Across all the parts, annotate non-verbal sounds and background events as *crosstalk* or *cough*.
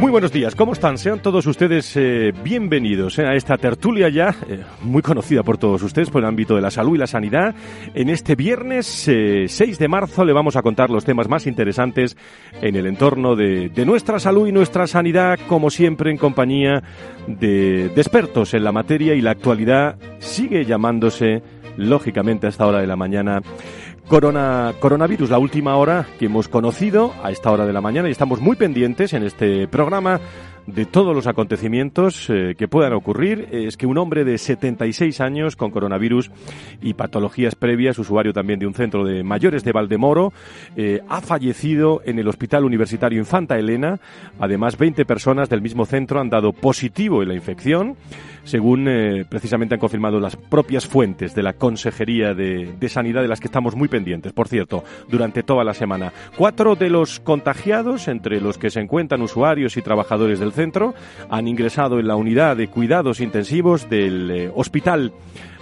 Muy buenos días, ¿cómo están? Sean todos ustedes eh, bienvenidos eh, a esta tertulia ya eh, muy conocida por todos ustedes por el ámbito de la salud y la sanidad. En este viernes 6 de marzo le vamos a contar los temas más interesantes en el entorno de, de nuestra salud y nuestra sanidad, como siempre en compañía de, de expertos en la materia y la actualidad sigue llamándose, lógicamente a esta hora de la mañana, Corona, coronavirus, la última hora que hemos conocido a esta hora de la mañana y estamos muy pendientes en este programa de todos los acontecimientos eh, que puedan ocurrir. Es que un hombre de 76 años con coronavirus y patologías previas, usuario también de un centro de mayores de Valdemoro, eh, ha fallecido en el Hospital Universitario Infanta Elena. Además, 20 personas del mismo centro han dado positivo en la infección según eh, precisamente han confirmado las propias fuentes de la Consejería de, de, Sanidad, de las que estamos muy pendientes, por cierto, durante toda la semana. Cuatro de los contagiados, entre los que se encuentran usuarios y trabajadores del centro, han ingresado en la unidad de cuidados intensivos del eh, hospital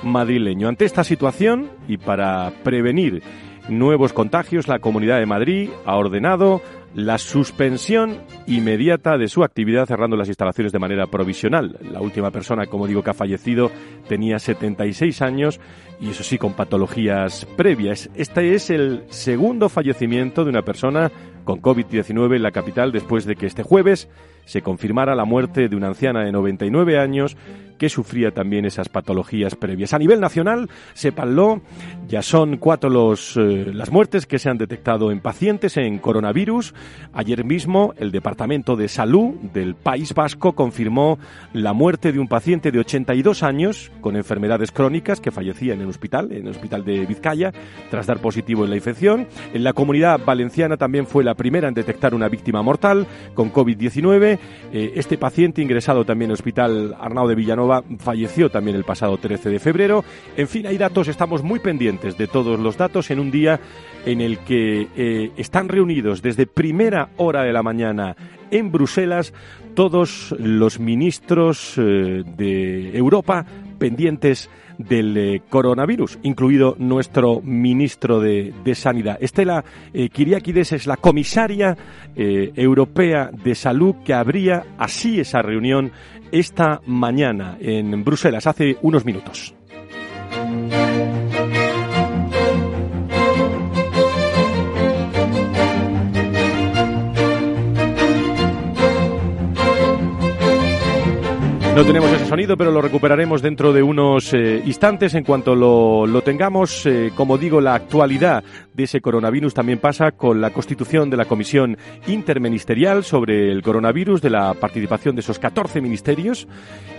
madrileño. Ante esta situación y para prevenir nuevos contagios, la Comunidad de Madrid ha ordenado la suspensión inmediata de su actividad cerrando las instalaciones de manera provisional. La última persona, como digo, que ha fallecido tenía 76 años y eso sí, con patologías previas. Este es el segundo fallecimiento de una persona con COVID-19 en la capital después de que este jueves se confirmara la muerte de una anciana de 99 años que sufría también esas patologías previas. A nivel nacional, sépanlo, ya son cuatro los, eh, las muertes que se han detectado en pacientes en coronavirus. Ayer mismo, el Departamento de Salud del País Vasco confirmó la muerte de un paciente de 82 años con enfermedades crónicas que fallecía en el hospital, en el hospital de Vizcaya, tras dar positivo en la infección. En la comunidad valenciana también fue la primera en detectar una víctima mortal con COVID-19. Eh, este paciente ingresado también en el hospital Arnau de Villanova falleció también el pasado 13 de febrero. En fin, hay datos, estamos muy pendientes de todos los datos en un día en el que eh, están reunidos desde primera hora de la mañana en Bruselas todos los ministros eh, de Europa pendientes del eh, coronavirus, incluido nuestro ministro de, de Sanidad. Estela eh, Kiriakides es la comisaria eh, europea de salud que abría así esa reunión esta mañana en Bruselas, hace unos minutos. No tenemos ese sonido, pero lo recuperaremos dentro de unos eh, instantes. En cuanto lo, lo tengamos, eh, como digo, la actualidad de ese coronavirus también pasa con la constitución de la Comisión Interministerial sobre el coronavirus, de la participación de esos 14 ministerios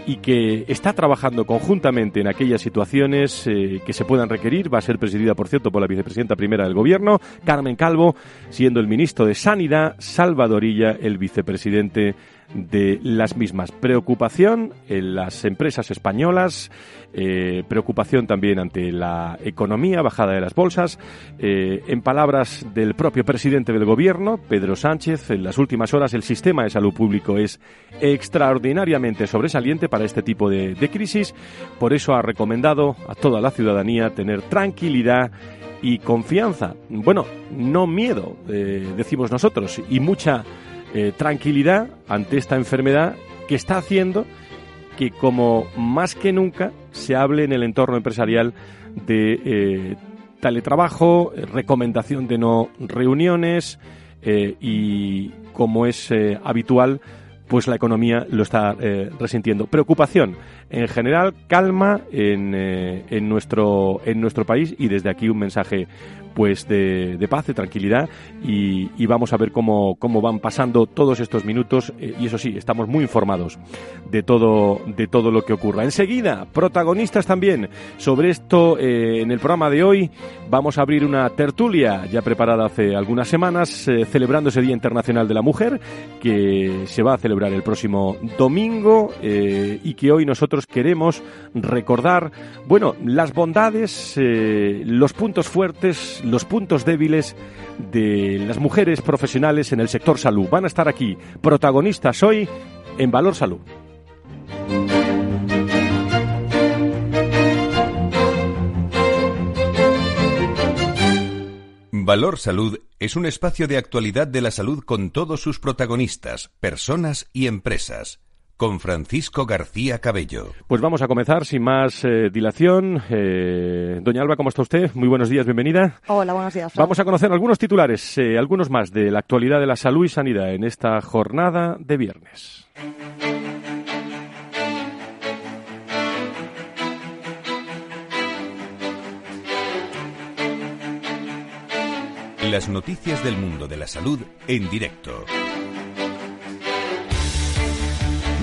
y que está trabajando conjuntamente en aquellas situaciones eh, que se puedan requerir. Va a ser presidida, por cierto, por la vicepresidenta primera del Gobierno, Carmen Calvo, siendo el ministro de Sanidad, Salvadorilla, el vicepresidente de las mismas. Preocupación en las empresas españolas, eh, preocupación también ante la economía, bajada de las bolsas. Eh, en palabras del propio presidente del gobierno, Pedro Sánchez, en las últimas horas el sistema de salud público es extraordinariamente sobresaliente para este tipo de, crisis. Por eso ha recomendado a toda la ciudadanía tener tranquilidad y confianza. Bueno, no miedo, eh, decimos nosotros, y mucha eh, tranquilidad ante esta enfermedad que está haciendo que como más que nunca se hable en el entorno empresarial de eh, teletrabajo, eh, recomendación de no reuniones y como es habitual, pues la economía lo está resintiendo. Preocupación en general, calma en, en, nuestro, en nuestro país y desde aquí un mensaje pues de, paz, de tranquilidad y, vamos a ver cómo, cómo van pasando todos estos minutos eh, y eso sí, estamos muy informados de todo, de todo lo que ocurra. Enseguida, protagonistas también sobre esto eh, en el programa de hoy vamos a abrir una tertulia ya preparada hace algunas semanas eh, celebrando ese Día Internacional de la Mujer que se va a celebrar el próximo domingo y que hoy nosotros queremos recordar, bueno, las bondades, los puntos fuertes, los puntos débiles de las mujeres profesionales en el sector salud. Van a estar aquí protagonistas hoy en Valor Salud. Valor Salud es un espacio de actualidad de la salud con todos sus protagonistas, personas y empresas con Francisco García Cabello. Pues vamos a comenzar sin más eh, dilación. Eh, doña Alba, ¿cómo está usted? Muy buenos días, bienvenida. Hola, buenos días. Vamos a conocer algunos titulares, eh, algunos más de la actualidad de la salud y sanidad en esta jornada de viernes. Las noticias del mundo de la salud en directo.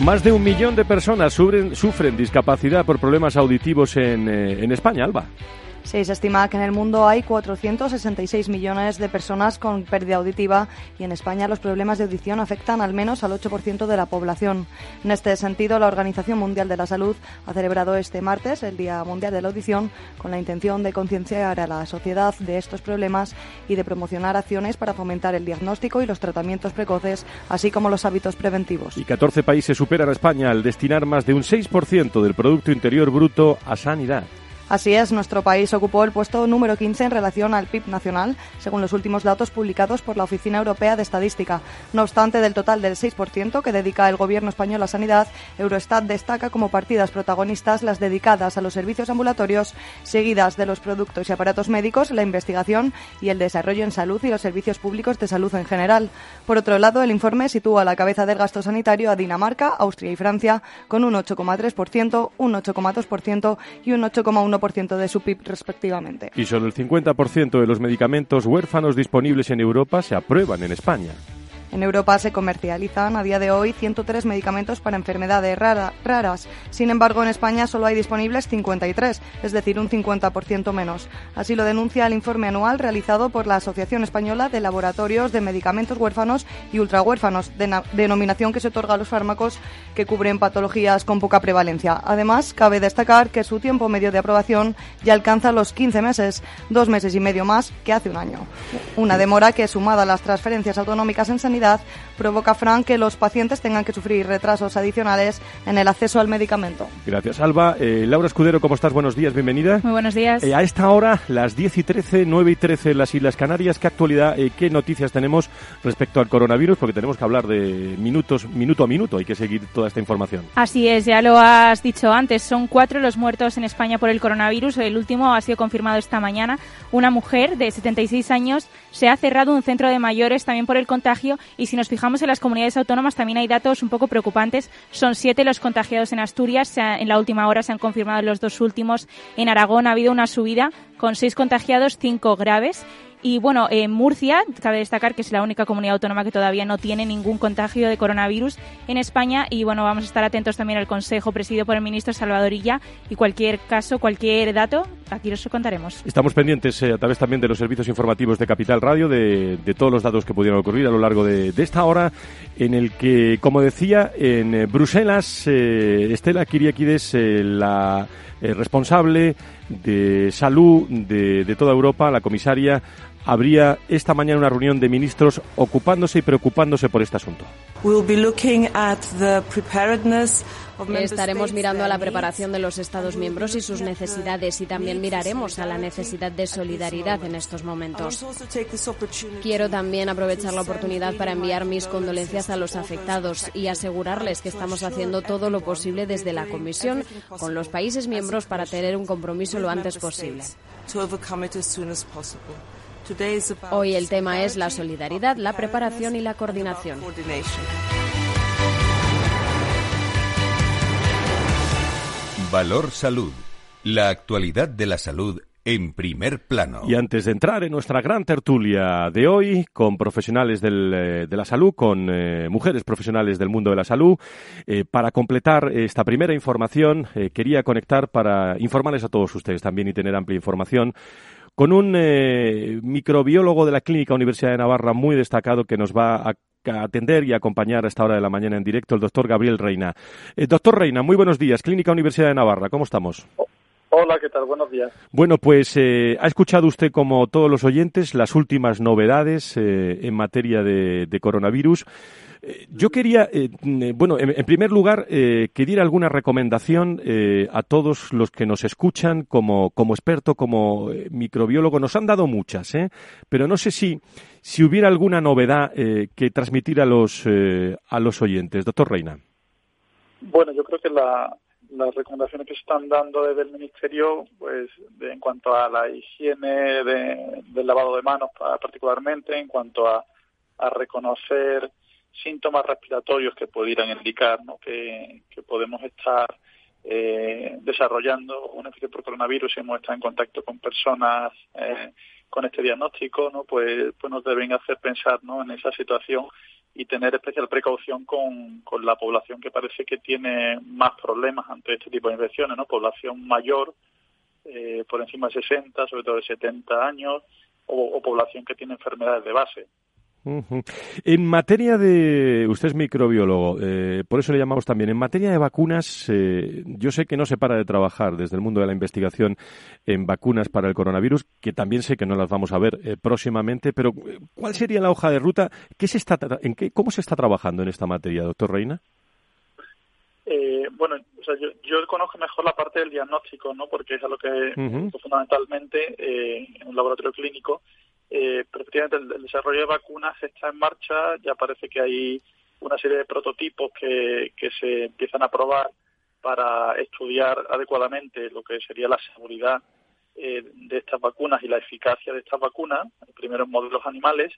Más de un millón de personas sufren, discapacidad por problemas auditivos en, eh, en España, Alba. Se estima que en el mundo hay 466 millones de personas con pérdida auditiva y en España los problemas de audición afectan al menos al 8% de la población. En este sentido, la Organización Mundial de la Salud ha celebrado este martes el Día Mundial de la Audición con la intención de concienciar a la sociedad de estos problemas y de promocionar acciones para fomentar el diagnóstico y los tratamientos precoces, así como los hábitos preventivos. Y 14 países superan a España al destinar más de un 6% del Producto Interior Bruto a sanidad. Así es, nuestro país ocupó el puesto número 15 en relación al PIB nacional, según los últimos datos publicados por la Oficina Europea de Estadística. No obstante, del total del 6% que dedica el Gobierno español a sanidad, Eurostat destaca como partidas protagonistas las dedicadas a los servicios ambulatorios, seguidas de los productos y aparatos médicos, la investigación y el desarrollo en salud y los servicios públicos de salud en general. Por otro lado, el informe sitúa a la cabeza del gasto sanitario a Dinamarca, Austria y Francia, con un 8,3%, un 8,2% y un 8,1% de su PIB respectivamente. Y solo el 50% de los medicamentos huérfanos disponibles en Europa se aprueban en España. En Europa se comercializan a día de hoy 103 medicamentos para enfermedades raras. Sin embargo, en España solo hay disponibles 53, es decir, un 50% menos. Así lo denuncia el informe anual realizado por la Asociación Española de Laboratorios de Medicamentos Huérfanos y Ultrahuérfanos, denominación que se otorga a los fármacos que cubren patologías con poca prevalencia. Además, cabe destacar que su tiempo medio de aprobación ya alcanza los 15 meses, dos meses y medio más que hace un año. Una demora que, sumada a las transferencias autonómicas en sanidad, oportunidad provoca, Frank, que los pacientes tengan que sufrir retrasos adicionales en el acceso al medicamento. Gracias, Alba. Eh, Laura Escudero, ¿cómo estás? Buenos días, bienvenida. Muy buenos días. Eh, a esta hora, las 10 y 13, 9 y 13 en las Islas Canarias, ¿qué actualidad, eh, qué noticias tenemos respecto al coronavirus? Porque tenemos que hablar de minutos, minuto a minuto, hay que seguir toda esta información. Así es, ya lo has dicho antes, son cuatro los muertos en España por el coronavirus. El último ha sido confirmado esta mañana. Una mujer de 76 años se ha cerrado un centro de mayores también por el contagio y si nos fijamos en las comunidades autónomas también hay datos un poco preocupantes. Son siete los contagiados en Asturias, en la última hora se han confirmado los dos últimos. En Aragón ha habido una subida con seis contagiados, cinco graves y bueno, en Murcia, cabe destacar que es la única comunidad autónoma que todavía no tiene ningún contagio de coronavirus en España. Y bueno, vamos a estar atentos también al consejo presidido por el ministro Salvadorilla. Y cualquier caso, cualquier dato, aquí os contaremos. Estamos pendientes eh, a través también de los servicios informativos de Capital Radio, de, todos los datos que pudieran ocurrir a lo largo de, esta hora, en el que, como decía, en eh, Bruselas, eh, Estela Kiriakides, la responsable de salud de toda Europa, la comisaria, habría esta mañana una reunión de ministros ocupándose y preocupándose por este asunto. Estaremos mirando a la preparación de los Estados miembros y sus necesidades y también miraremos a la necesidad de solidaridad en estos momentos. Quiero también aprovechar la oportunidad para enviar mis condolencias a los afectados y asegurarles que estamos haciendo todo lo posible desde la Comisión con los países miembros para tener un compromiso lo antes posible. Hoy el tema es la solidaridad, la preparación y la coordinación. Valor Salud. La actualidad de la salud en primer plano. Y antes de entrar en nuestra gran tertulia de hoy, con profesionales del, eh, de la salud, con eh, mujeres profesionales del mundo de la salud, eh, para completar esta primera información, quería conectar para informarles a todos ustedes también y tener amplia información con un microbiólogo de la Clínica Universidad de Navarra muy destacado que nos va a atender y acompañar a esta hora de la mañana en directo, el doctor Gabriel Reina. doctor Reina, muy buenos días. Clínica Universidad de Navarra, ¿cómo estamos? Hola, ¿qué tal? Buenos días. Bueno, pues eh, ha escuchado usted, como todos los oyentes, las últimas novedades eh, en materia de, coronavirus. Eh, yo quería, bueno, en, primer lugar, que diera alguna recomendación a todos los que nos escuchan como, como experto, como microbiólogo. Nos han dado muchas, pero no sé si, si hubiera alguna novedad que transmitir a los, a los oyentes. Doctor Reina. Bueno, yo creo que la, las recomendaciones que se están dando desde el Ministerio, pues en cuanto a la higiene del lavado de manos particularmente, en cuanto a, reconocer síntomas respiratorios que pudieran indicar que, podemos estar eh, desarrollando una infección por coronavirus y hemos estado en contacto con personas eh, con este diagnóstico, ¿no? pues, pues nos deben hacer pensar ¿no? en esa situación y tener especial precaución con, con la población que parece que tiene más problemas ante este tipo de infecciones, ¿no? Población mayor, eh, por encima de 60, sobre todo de 70 años, o población que tiene enfermedades de base. En materia de, usted es microbiólogo, eh, por eso le llamamos también, en materia de vacunas, eh, yo sé que no se para de trabajar desde el mundo de la investigación en vacunas para el coronavirus, que también sé que no las vamos a ver eh, próximamente, pero ¿cuál sería la hoja de ruta? ¿Qué se está, en qué, ¿Cómo se está trabajando en esta materia, doctor Reina? bueno, o sea, yo, conozco mejor la parte del diagnóstico, ¿no? Porque es a lo que fundamentalmente en un laboratorio clínico eh, pero efectivamente el, desarrollo de vacunas está en marcha, ya parece que hay una serie de prototipos que, se empiezan a probar para estudiar adecuadamente lo que sería la seguridad eh, de estas vacunas y la eficacia de estas vacunas, primero en modelos animales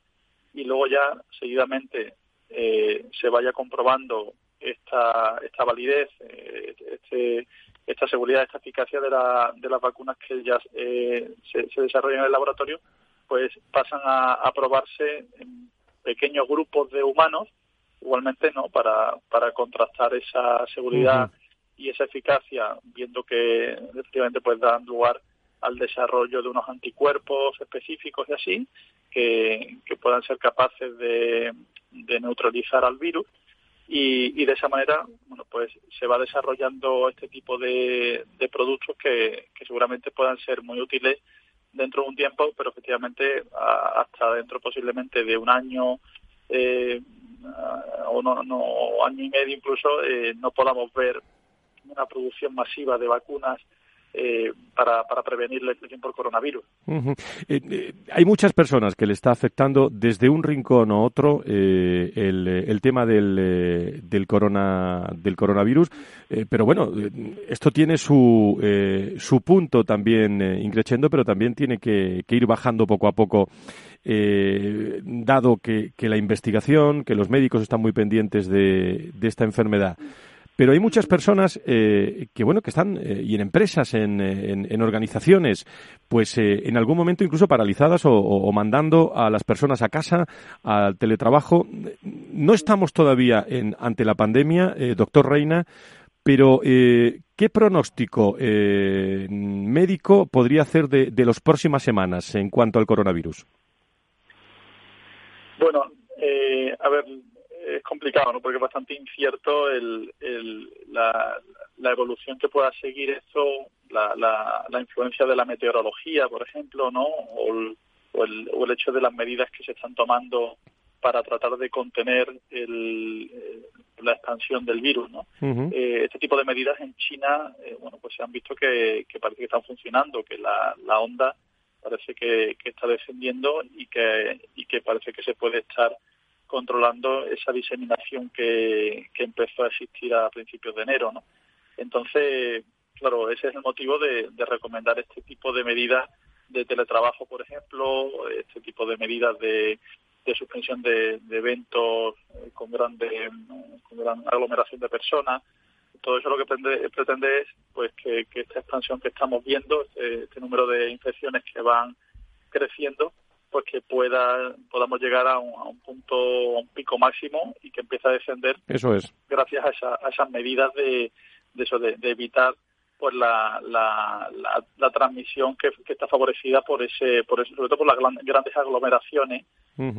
y luego ya seguidamente eh, se vaya comprobando esta, esta validez, eh, este, esta seguridad, esta eficacia de, la, de las vacunas que ya se, se desarrollan en el laboratorio pues pasan a, probarse en pequeños grupos de humanos, igualmente, ¿no? Para, para contrastar esa seguridad y esa eficacia, viendo que efectivamente pues dan lugar al desarrollo de unos anticuerpos específicos y así, que, que puedan ser capaces de, de neutralizar al virus. Y, y, de esa manera, bueno, pues se va desarrollando este tipo de, de productos que, que seguramente puedan ser muy útiles dentro de un tiempo, pero efectivamente hasta dentro posiblemente de un año eh, o no, no, año y medio incluso, eh, no podamos ver una producción masiva de vacunas eh, para, para, prevenir la infección por coronavirus. Eh, eh, hay muchas personas que le está afectando desde un rincón a otro el, el, tema del, del, corona, del coronavirus, pero bueno, esto tiene su, su punto también increciendo, pero también tiene que, ir bajando poco a poco. dado que, la investigación, que los médicos están muy pendientes de esta enfermedad, pero hay muchas personas eh, que, bueno, que están, eh, y en empresas, en, organizaciones, pues eh, en algún momento incluso paralizadas o, mandando a las personas a casa, al teletrabajo. No estamos todavía en, ante la pandemia, doctor Reina, pero ¿qué pronóstico médico podría hacer de, de las próximas semanas en cuanto al coronavirus? Bueno, a ver, es complicado, ¿no? Porque es bastante incierto el, la, evolución que pueda seguir esto, la, la, influencia de la meteorología, por ejemplo, ¿no? O el, o el, hecho de las medidas que se están tomando para tratar de contener el, la expansión del virus, ¿no? Eh, este tipo de medidas en China, eh, bueno, pues se han visto que, que parece que están funcionando, que la, la onda parece que, que está descendiendo y que, y que parece que se puede estar controlando esa diseminación que, empezó a existir a principios de enero, ¿no? Entonces, claro, ese es el motivo de, recomendar este tipo de medidas de teletrabajo, por ejemplo, este tipo de medidas de, suspensión de, eventos eh, con, grande, con gran aglomeración de personas, todo eso lo que pretende, es pues que, esta expansión que estamos viendo, este, este, número de infecciones que van creciendo, pues que pueda podamos llegar a un, punto, a un pico máximo y que empiece a descender. Eso es. Gracias a, esas medidas de, eso, de, evitar pues la, la, la, transmisión que, está favorecida por ese, por eso, sobre todo por las grandes aglomeraciones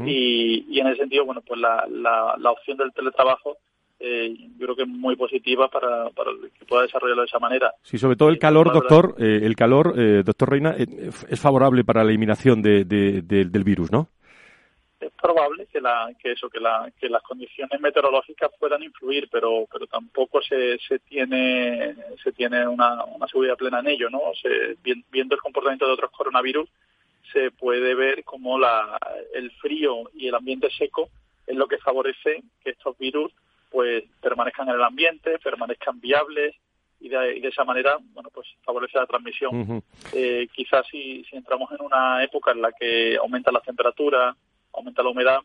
y, y en ese sentido, bueno, pues la, la, la opción del teletrabajo eh, yo creo que es muy positiva para, para que pueda desarrollarlo de esa manera. Sí, sobre todo el calor, doctor, eh, el calor, eh, doctor Reina, es favorable para la eliminación de, del virus, ¿no? Es probable que, la, que eso, que, la, que las condiciones meteorológicas puedan influir, pero, pero tampoco se, se tiene, se tiene una, una seguridad plena en ello, ¿no? Se, viendo el comportamiento de otros coronavirus, se puede ver como la, el frío y el ambiente seco es lo que favorece que estos virus pues permanezcan en el ambiente, permanezcan viables y de, esa manera, bueno, pues favorece la transmisión. eh, quizás si, si entramos en una época en la que aumenta la temperatura, aumenta la humedad,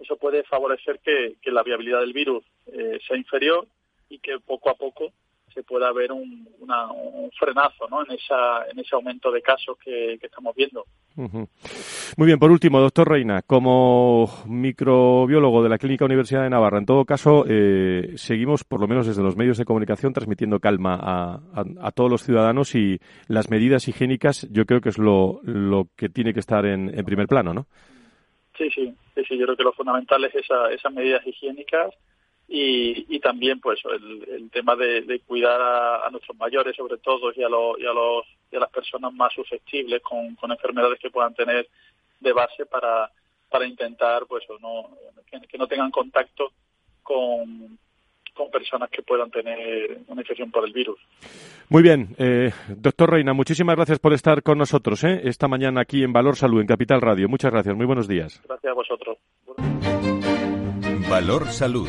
eso puede favorecer que, que la viabilidad del virus eh, sea inferior y que poco a poco se pueda ver un, un frenazo ¿no? en, esa, en ese aumento de casos que, estamos viendo. Muy bien, por último, doctor Reina, como microbiólogo de la Clínica Universidad de Navarra, en todo caso, eh, seguimos, por lo menos desde los medios de comunicación, transmitiendo calma a, a, todos los ciudadanos y las medidas higiénicas yo creo que es lo, lo que tiene que estar en, en primer plano, ¿no? Sí, sí, sí, yo creo que lo fundamental es esa, esas medidas higiénicas y, también pues el, tema de, cuidar a, nuestros mayores sobre todo y a, los, y a, los, y a las personas más susceptibles con, enfermedades que puedan tener de base para, para intentar pues no que, no tengan contacto con, con personas que puedan tener una infección por el virus. Muy bien, eh, doctor Reina, muchísimas gracias por estar con nosotros ¿eh? esta mañana aquí en Valor Salud, en Capital Radio. Muchas gracias, muy buenos días. Gracias a vosotros. Valor Salud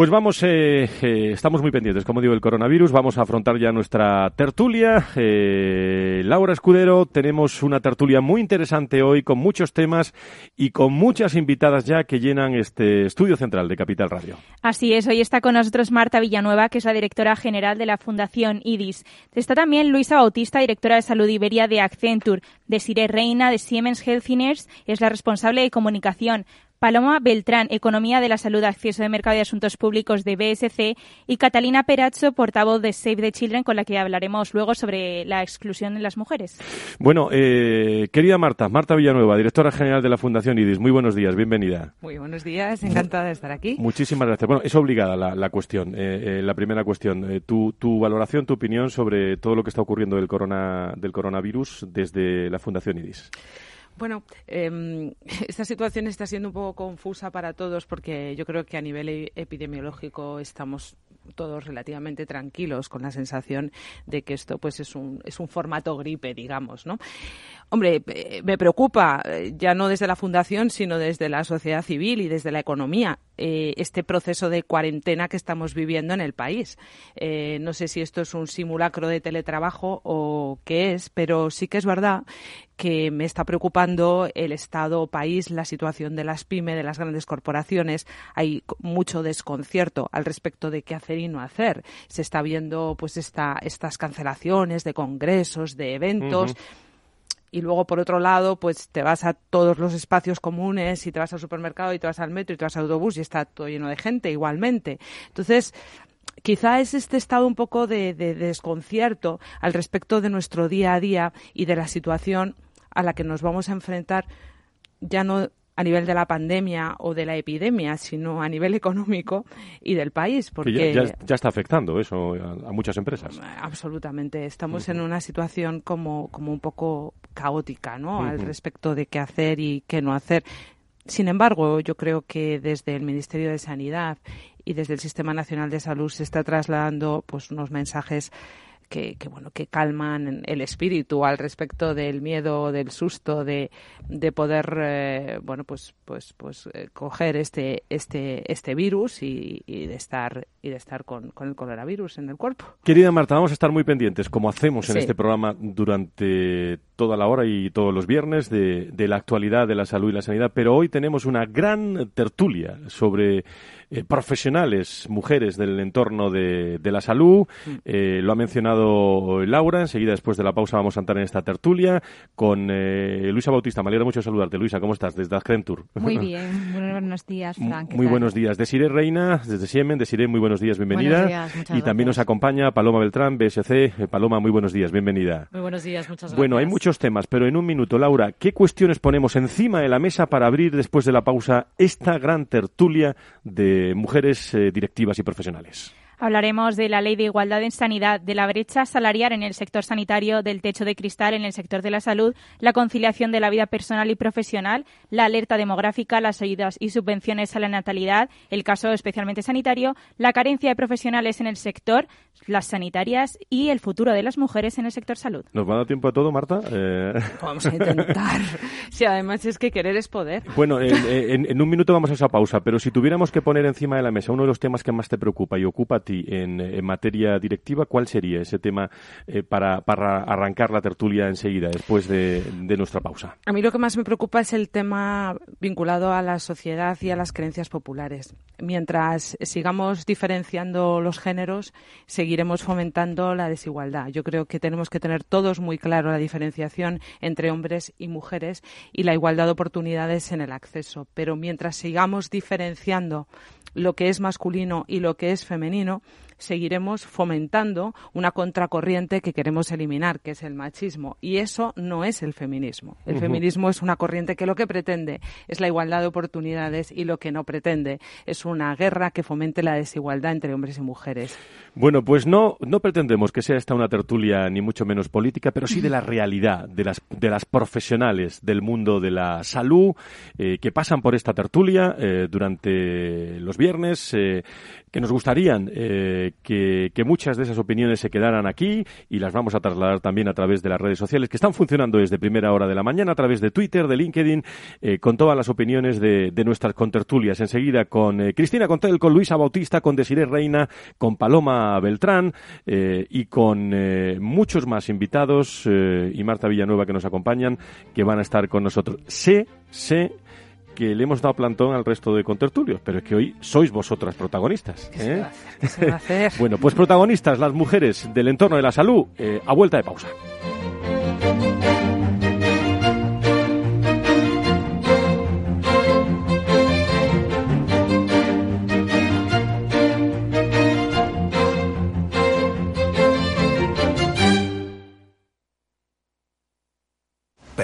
Pues vamos, eh, eh, estamos muy pendientes, como digo, el coronavirus. Vamos a afrontar ya nuestra tertulia. Eh, Laura Escudero, tenemos una tertulia muy interesante hoy con muchos temas y con muchas invitadas ya que llenan este estudio central de Capital Radio. Así es, hoy está con nosotros Marta Villanueva, que es la directora general de la Fundación IDIS. Está también Luisa Bautista, directora de Salud Iberia de Accenture, de Sire Reina, de Siemens Healthineers, es la responsable de comunicación. Paloma Beltrán, Economía de la Salud, Acceso de Mercado y Asuntos Públicos de BSC, y Catalina Perazzo, portavoz de Save the Children, con la que hablaremos luego sobre la exclusión de las mujeres. Bueno, eh, querida Marta, Marta Villanueva, directora general de la Fundación IDIS, muy buenos días, bienvenida. Muy buenos días, encantada de estar aquí. Muchísimas gracias. Bueno, es obligada la, cuestión, eh, eh, la primera cuestión. tu, tu valoración, tu opinión sobre todo lo que está ocurriendo del, corona, del coronavirus desde la Fundación IDIS. Bueno, eh, *laughs* esta situación está siendo un poco confusa para todos porque yo creo que a nivel e-, epidemiológico estamos todos relativamente tranquilos con la sensación de que esto pues es un, es un formato gripe, digamos, ¿no? Hombre, eh, me preocupa, eh, ya no desde la Fundación, sino desde la sociedad civil y desde la economía, eh, este proceso de cuarentena que estamos viviendo en el país. no sé si esto es un simulacro de teletrabajo o qué es, pero sí que es verdad que me está preocupando el Estado país, la situación de las pymes, de las grandes corporaciones. Hay mucho desconcierto al respecto de qué hacer y no hacer. Se está viendo pues esta, estas cancelaciones de congresos, de eventos y luego por otro lado pues te vas a todos los espacios comunes y te vas al supermercado y te vas al metro y te vas al autobús y está todo lleno de gente igualmente. Entonces, quizá es este estado un poco de, de, desconcierto al respecto de nuestro día a día y de la situación a la que nos vamos a enfrentar ya no a nivel de la pandemia o de la epidemia, sino a nivel económico y del país. Porque ya, está afectando eso a, muchas empresas. Absolutamente. Estamos en una situación como, como un poco caótica ¿no? al respecto de qué hacer y qué no hacer. Sin embargo, yo creo que desde el Ministerio de Sanidad y desde el Sistema Nacional de Salud se está trasladando pues unos mensajes que, bueno que calman el espíritu al respecto del miedo del susto de, de poder eh, bueno pues pues pues eh, coger este este este virus y, de estar y de estar con, con, el coronavirus en el cuerpo. Querida Marta vamos a estar muy pendientes como hacemos en este programa durante toda la hora y todos los viernes de, de la actualidad de la salud y la sanidad, pero hoy tenemos una gran tertulia sobre eh, profesionales, mujeres del entorno de, la salud. Mm. Eh, lo ha mencionado Laura. Enseguida, después de la pausa, vamos a entrar en esta tertulia con eh, Luisa Bautista. Me alegra mucho saludarte. Luisa, ¿cómo estás? Desde Accenture. Muy *laughs* bien. Buenos días, Frank. Muy buenos días. Desiree Reina, desde Siemen. Desiree, muy buenos días. Bienvenida. Buenos días, y también nos acompaña Paloma Beltrán, BSC. Paloma, muy buenos días. Bienvenida. Muy buenos días. Muchas gracias. Bueno, hay muchos temas, pero en un minuto, Laura, ¿qué cuestiones ponemos encima de la mesa para abrir después de la pausa esta gran tertulia de mujeres directivas y profesionales. Hablaremos de la ley de igualdad en sanidad, de la brecha salarial en el sector sanitario, del techo de cristal en el sector de la salud, la conciliación de la vida personal y profesional, la alerta demográfica, las ayudas y subvenciones a la natalidad, el caso especialmente sanitario, la carencia de profesionales en el sector, las sanitarias y el futuro de las mujeres en el sector salud. ¿Nos va a dar tiempo a todo, Marta? Eh, *laughs* vamos a *laughs* intentar. si además es que querer es poder. Bueno, en, un minuto vamos a esa pausa, pero si tuviéramos que poner encima de la mesa uno de los temas que más te preocupa y ocupa a ti en, materia directiva, ¿cuál sería ese tema eh, para, arrancar la tertulia enseguida, después de, nuestra pausa? A mí lo que más me preocupa es el tema vinculado a la sociedad y a las creencias populares. Mientras sigamos diferenciando los géneros, seguiremos fomentando la desigualdad. Yo creo que tenemos que tener todos muy claro la diferenciación entre hombres y mujeres y la igualdad de oportunidades en el acceso. Pero mientras sigamos diferenciando lo que es masculino y lo que es femenino, seguiremos fomentando una contracorriente que queremos eliminar, que es el machismo. Y eso no es el feminismo. El feminismo es una corriente que lo que pretende es la igualdad de oportunidades y lo que no pretende es una guerra que fomente la desigualdad entre hombres y mujeres. Bueno, pues no, no pretendemos que sea esta una tertulia ni mucho menos política, pero sí de la realidad de las, de las profesionales del mundo de la salud eh, que pasan por esta tertulia eh, durante los viernes, eh, que nos gustarían que, que, muchas de esas opiniones se quedaran aquí y las vamos a trasladar también a través de las redes sociales que están funcionando desde primera hora de la mañana, a través de Twitter, de LinkedIn, con todas las opiniones de, de nuestras contertulias. Enseguida con Cristina Contel, con Luisa Bautista, con Desiree Reina, con Paloma Beltrán eh, y con eh, muchos más invitados eh, y Marta Villanueva que nos acompañan que van a estar con nosotros. Sé, sé que le hemos dado plantón al resto de contertulios, pero es que hoy sois vosotras protagonistas. bueno, pues protagonistas, las mujeres del entorno de la salud, a vuelta de pausa.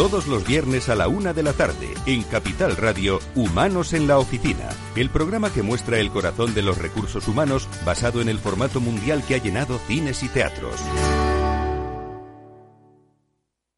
Todos los viernes a la una de la tarde, en Capital Radio, Humanos en la Oficina, el programa que muestra el corazón de los recursos humanos basado en el formato mundial que ha llenado cines y teatros.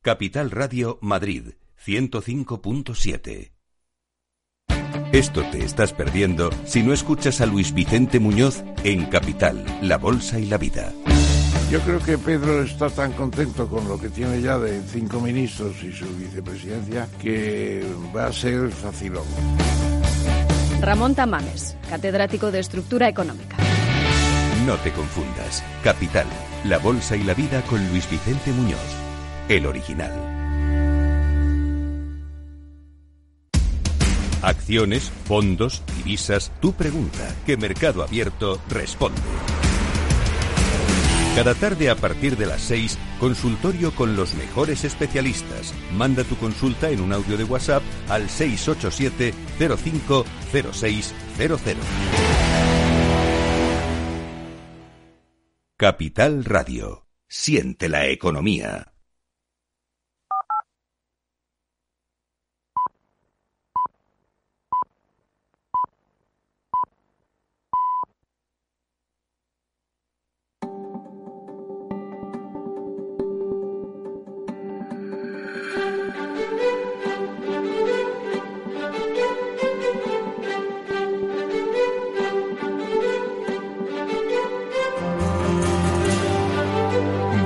Capital Radio Madrid 105.7. Esto te estás perdiendo si no escuchas a Luis Vicente Muñoz en Capital, La Bolsa y la Vida. Yo creo que Pedro está tan contento con lo que tiene ya de cinco ministros y su vicepresidencia que va a ser facilón. Ramón Tamames, catedrático de Estructura Económica. No te confundas. Capital, La Bolsa y la Vida con Luis Vicente Muñoz el original. Acciones, fondos, divisas, tu pregunta, que Mercado Abierto responde. Cada tarde a partir de las 6, consultorio con los mejores especialistas. Manda tu consulta en un audio de WhatsApp al 687 050600. Capital Radio. Siente la economía.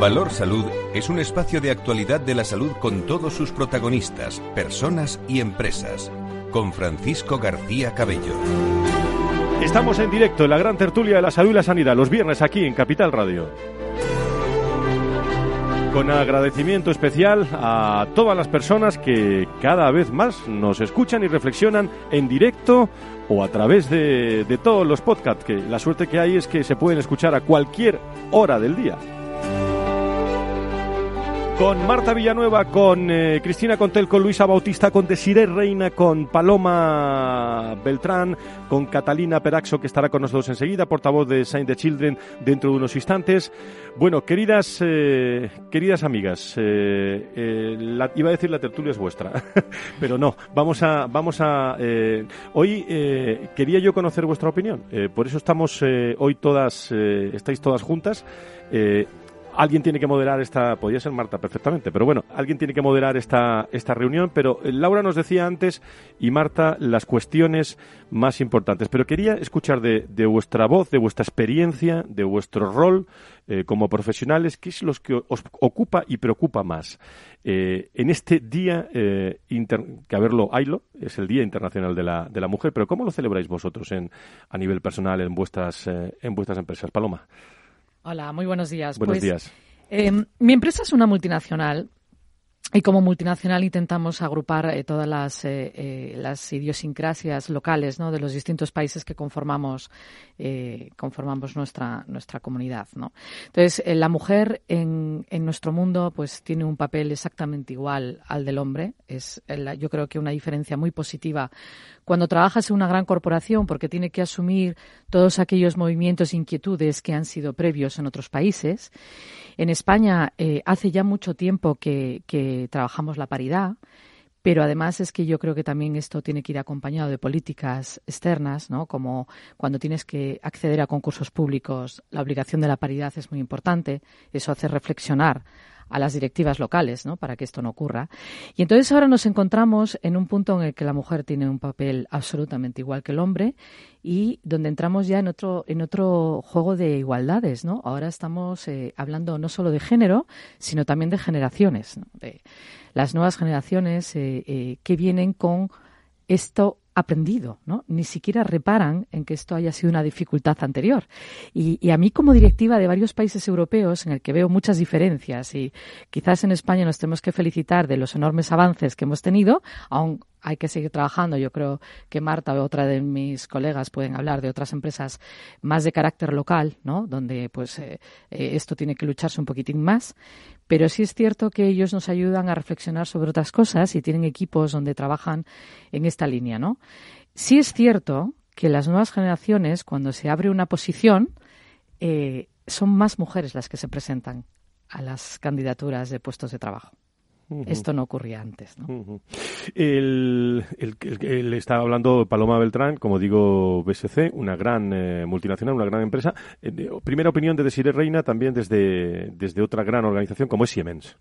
Valor Salud es un espacio de actualidad de la salud con todos sus protagonistas, personas y empresas. Con Francisco García Cabello. Estamos en directo en la gran tertulia de la salud y la sanidad, los viernes aquí en Capital Radio. Con agradecimiento especial a todas las personas que cada vez más nos escuchan y reflexionan en directo o a través de, de todos los podcasts, que la suerte que hay es que se pueden escuchar a cualquier hora del día con Marta Villanueva, con eh, Cristina Contel, con Luisa Bautista, con Desiree Reina, con Paloma Beltrán, con Catalina Peraxo, que estará con nosotros enseguida, portavoz de Saint the Children, dentro de unos instantes. Bueno, queridas, eh, queridas amigas, eh, iba a decir la tertulia es vuestra, *laughs* pero no, vamos a, vamos a, hoy quería yo conocer vuestra opinión, por eso estamos hoy todas, estáis todas juntas alguien tiene que moderar esta, podría ser Marta perfectamente, pero bueno, alguien tiene que moderar esta, esta reunión, pero eh, Laura nos decía antes y Marta las cuestiones más importantes, pero quería escuchar de, de vuestra voz, de vuestra experiencia, de vuestro rol eh, como profesionales, qué es lo que os ocupa y preocupa más. Eh, en este día, que a verlo, haylo, es el Día Internacional de la, de la Mujer, pero ¿cómo lo celebráis vosotros en, a nivel personal en vuestras, en vuestras empresas? Paloma. Hola, muy buenos días. Buenos pues, días. Em, mi empresa es una multinacional y como multinacional intentamos agrupar eh, todas las, eh, eh, las, idiosincrasias locales ¿no? de los distintos países que conformamos, conformamos nuestra, nuestra comunidad. ¿no? Entonces, la mujer en, en, nuestro mundo pues, tiene un papel exactamente igual al del hombre. Es, yo creo que una diferencia muy positiva cuando trabajas en una gran corporación porque tiene que asumir todos aquellos movimientos e inquietudes que han sido previos en otros países. En España eh, hace ya mucho tiempo que, trabajamos la paridad pero además es que yo creo que también esto tiene que ir acompañado de políticas externas, ¿no? Como cuando tienes que acceder a concursos públicos, la obligación de la paridad es muy importante. Eso hace reflexionar a las directivas locales, ¿no? Para que esto no ocurra. Y entonces ahora nos encontramos en un punto en el que la mujer tiene un papel absolutamente igual que el hombre y donde entramos ya en otro en otro juego de igualdades, ¿no? Ahora estamos eh, hablando no solo de género, sino también de generaciones, de las nuevas generaciones eh, eh, que vienen con esto aprendido, ¿no? Ni siquiera reparan en que esto haya sido una dificultad anterior. Y, a mí como directiva de varios países europeos en el que veo muchas diferencias y quizás en España nos tenemos que felicitar de los enormes avances que hemos tenido, aun hay que seguir trabajando. Yo creo que Marta o otra de mis colegas pueden hablar de otras empresas más de carácter local, ¿no? Donde pues eh, eh, esto tiene que lucharse un poquitín más. Pero sí es cierto que ellos nos ayudan a reflexionar sobre otras cosas y tienen equipos donde trabajan en esta línea, ¿no? Sí es cierto que las nuevas generaciones, cuando se abre una posición, eh, son más mujeres las que se presentan a las candidaturas de puestos de trabajo. Esto no ocurría antes. ¿no? el, el, estaba hablando Paloma Beltrán, como digo, BSC, una gran eh, multinacional, una gran empresa. Eh, primera opinión de Desiree Reina, también desde, desde otra gran organización como es Siemens.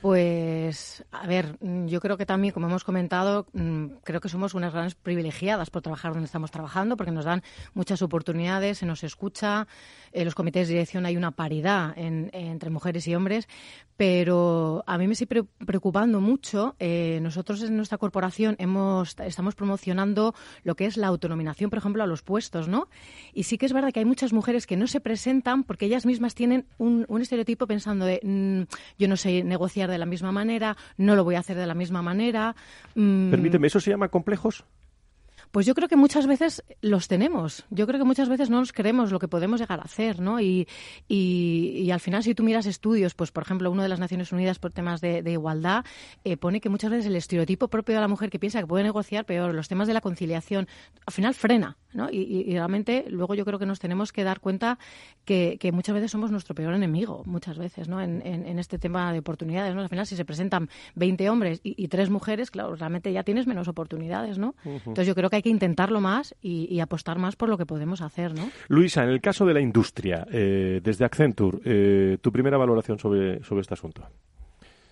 Pues, a ver, yo creo que también, como hemos comentado, mm, creo que somos unas grandes privilegiadas por trabajar donde estamos trabajando, porque nos dan muchas oportunidades, se nos escucha, en los comités de dirección hay una paridad entre mujeres y hombres, pero a mí me sigue preocupando mucho. Eh, nosotros en nuestra corporación hemos, estamos promocionando lo que es la autonominación, por ejemplo, a los puestos, ¿no? Y sí que es verdad que hay muchas mujeres que no se presentan porque ellas mismas tienen un, estereotipo pensando de mm, yo no sé negociar de la misma manera, no lo voy a hacer de la misma manera. Mm. Permíteme, ¿eso se llama complejos? Pues yo creo que muchas veces los tenemos. Yo creo que muchas veces no nos creemos lo que podemos llegar a hacer, ¿no? Y, y, al final, si tú miras estudios, pues por ejemplo, uno de las Naciones Unidas por temas de, igualdad eh, pone que muchas veces el estereotipo propio de la mujer que piensa que puede negociar peor, los temas de la conciliación, al final frena, ¿no? Y, realmente luego yo creo que nos tenemos que dar cuenta que, muchas veces somos nuestro peor enemigo, muchas veces, ¿no? En, en, este tema de oportunidades, ¿no? Al final, si se presentan 20 hombres y, y tres mujeres, claro, realmente ya tienes menos oportunidades, ¿no? Entonces yo creo que hay que intentarlo más y, apostar más por lo que podemos hacer, ¿no? Luisa, en el caso de la industria, eh, desde Accenture, eh, tu primera valoración sobre, sobre este asunto.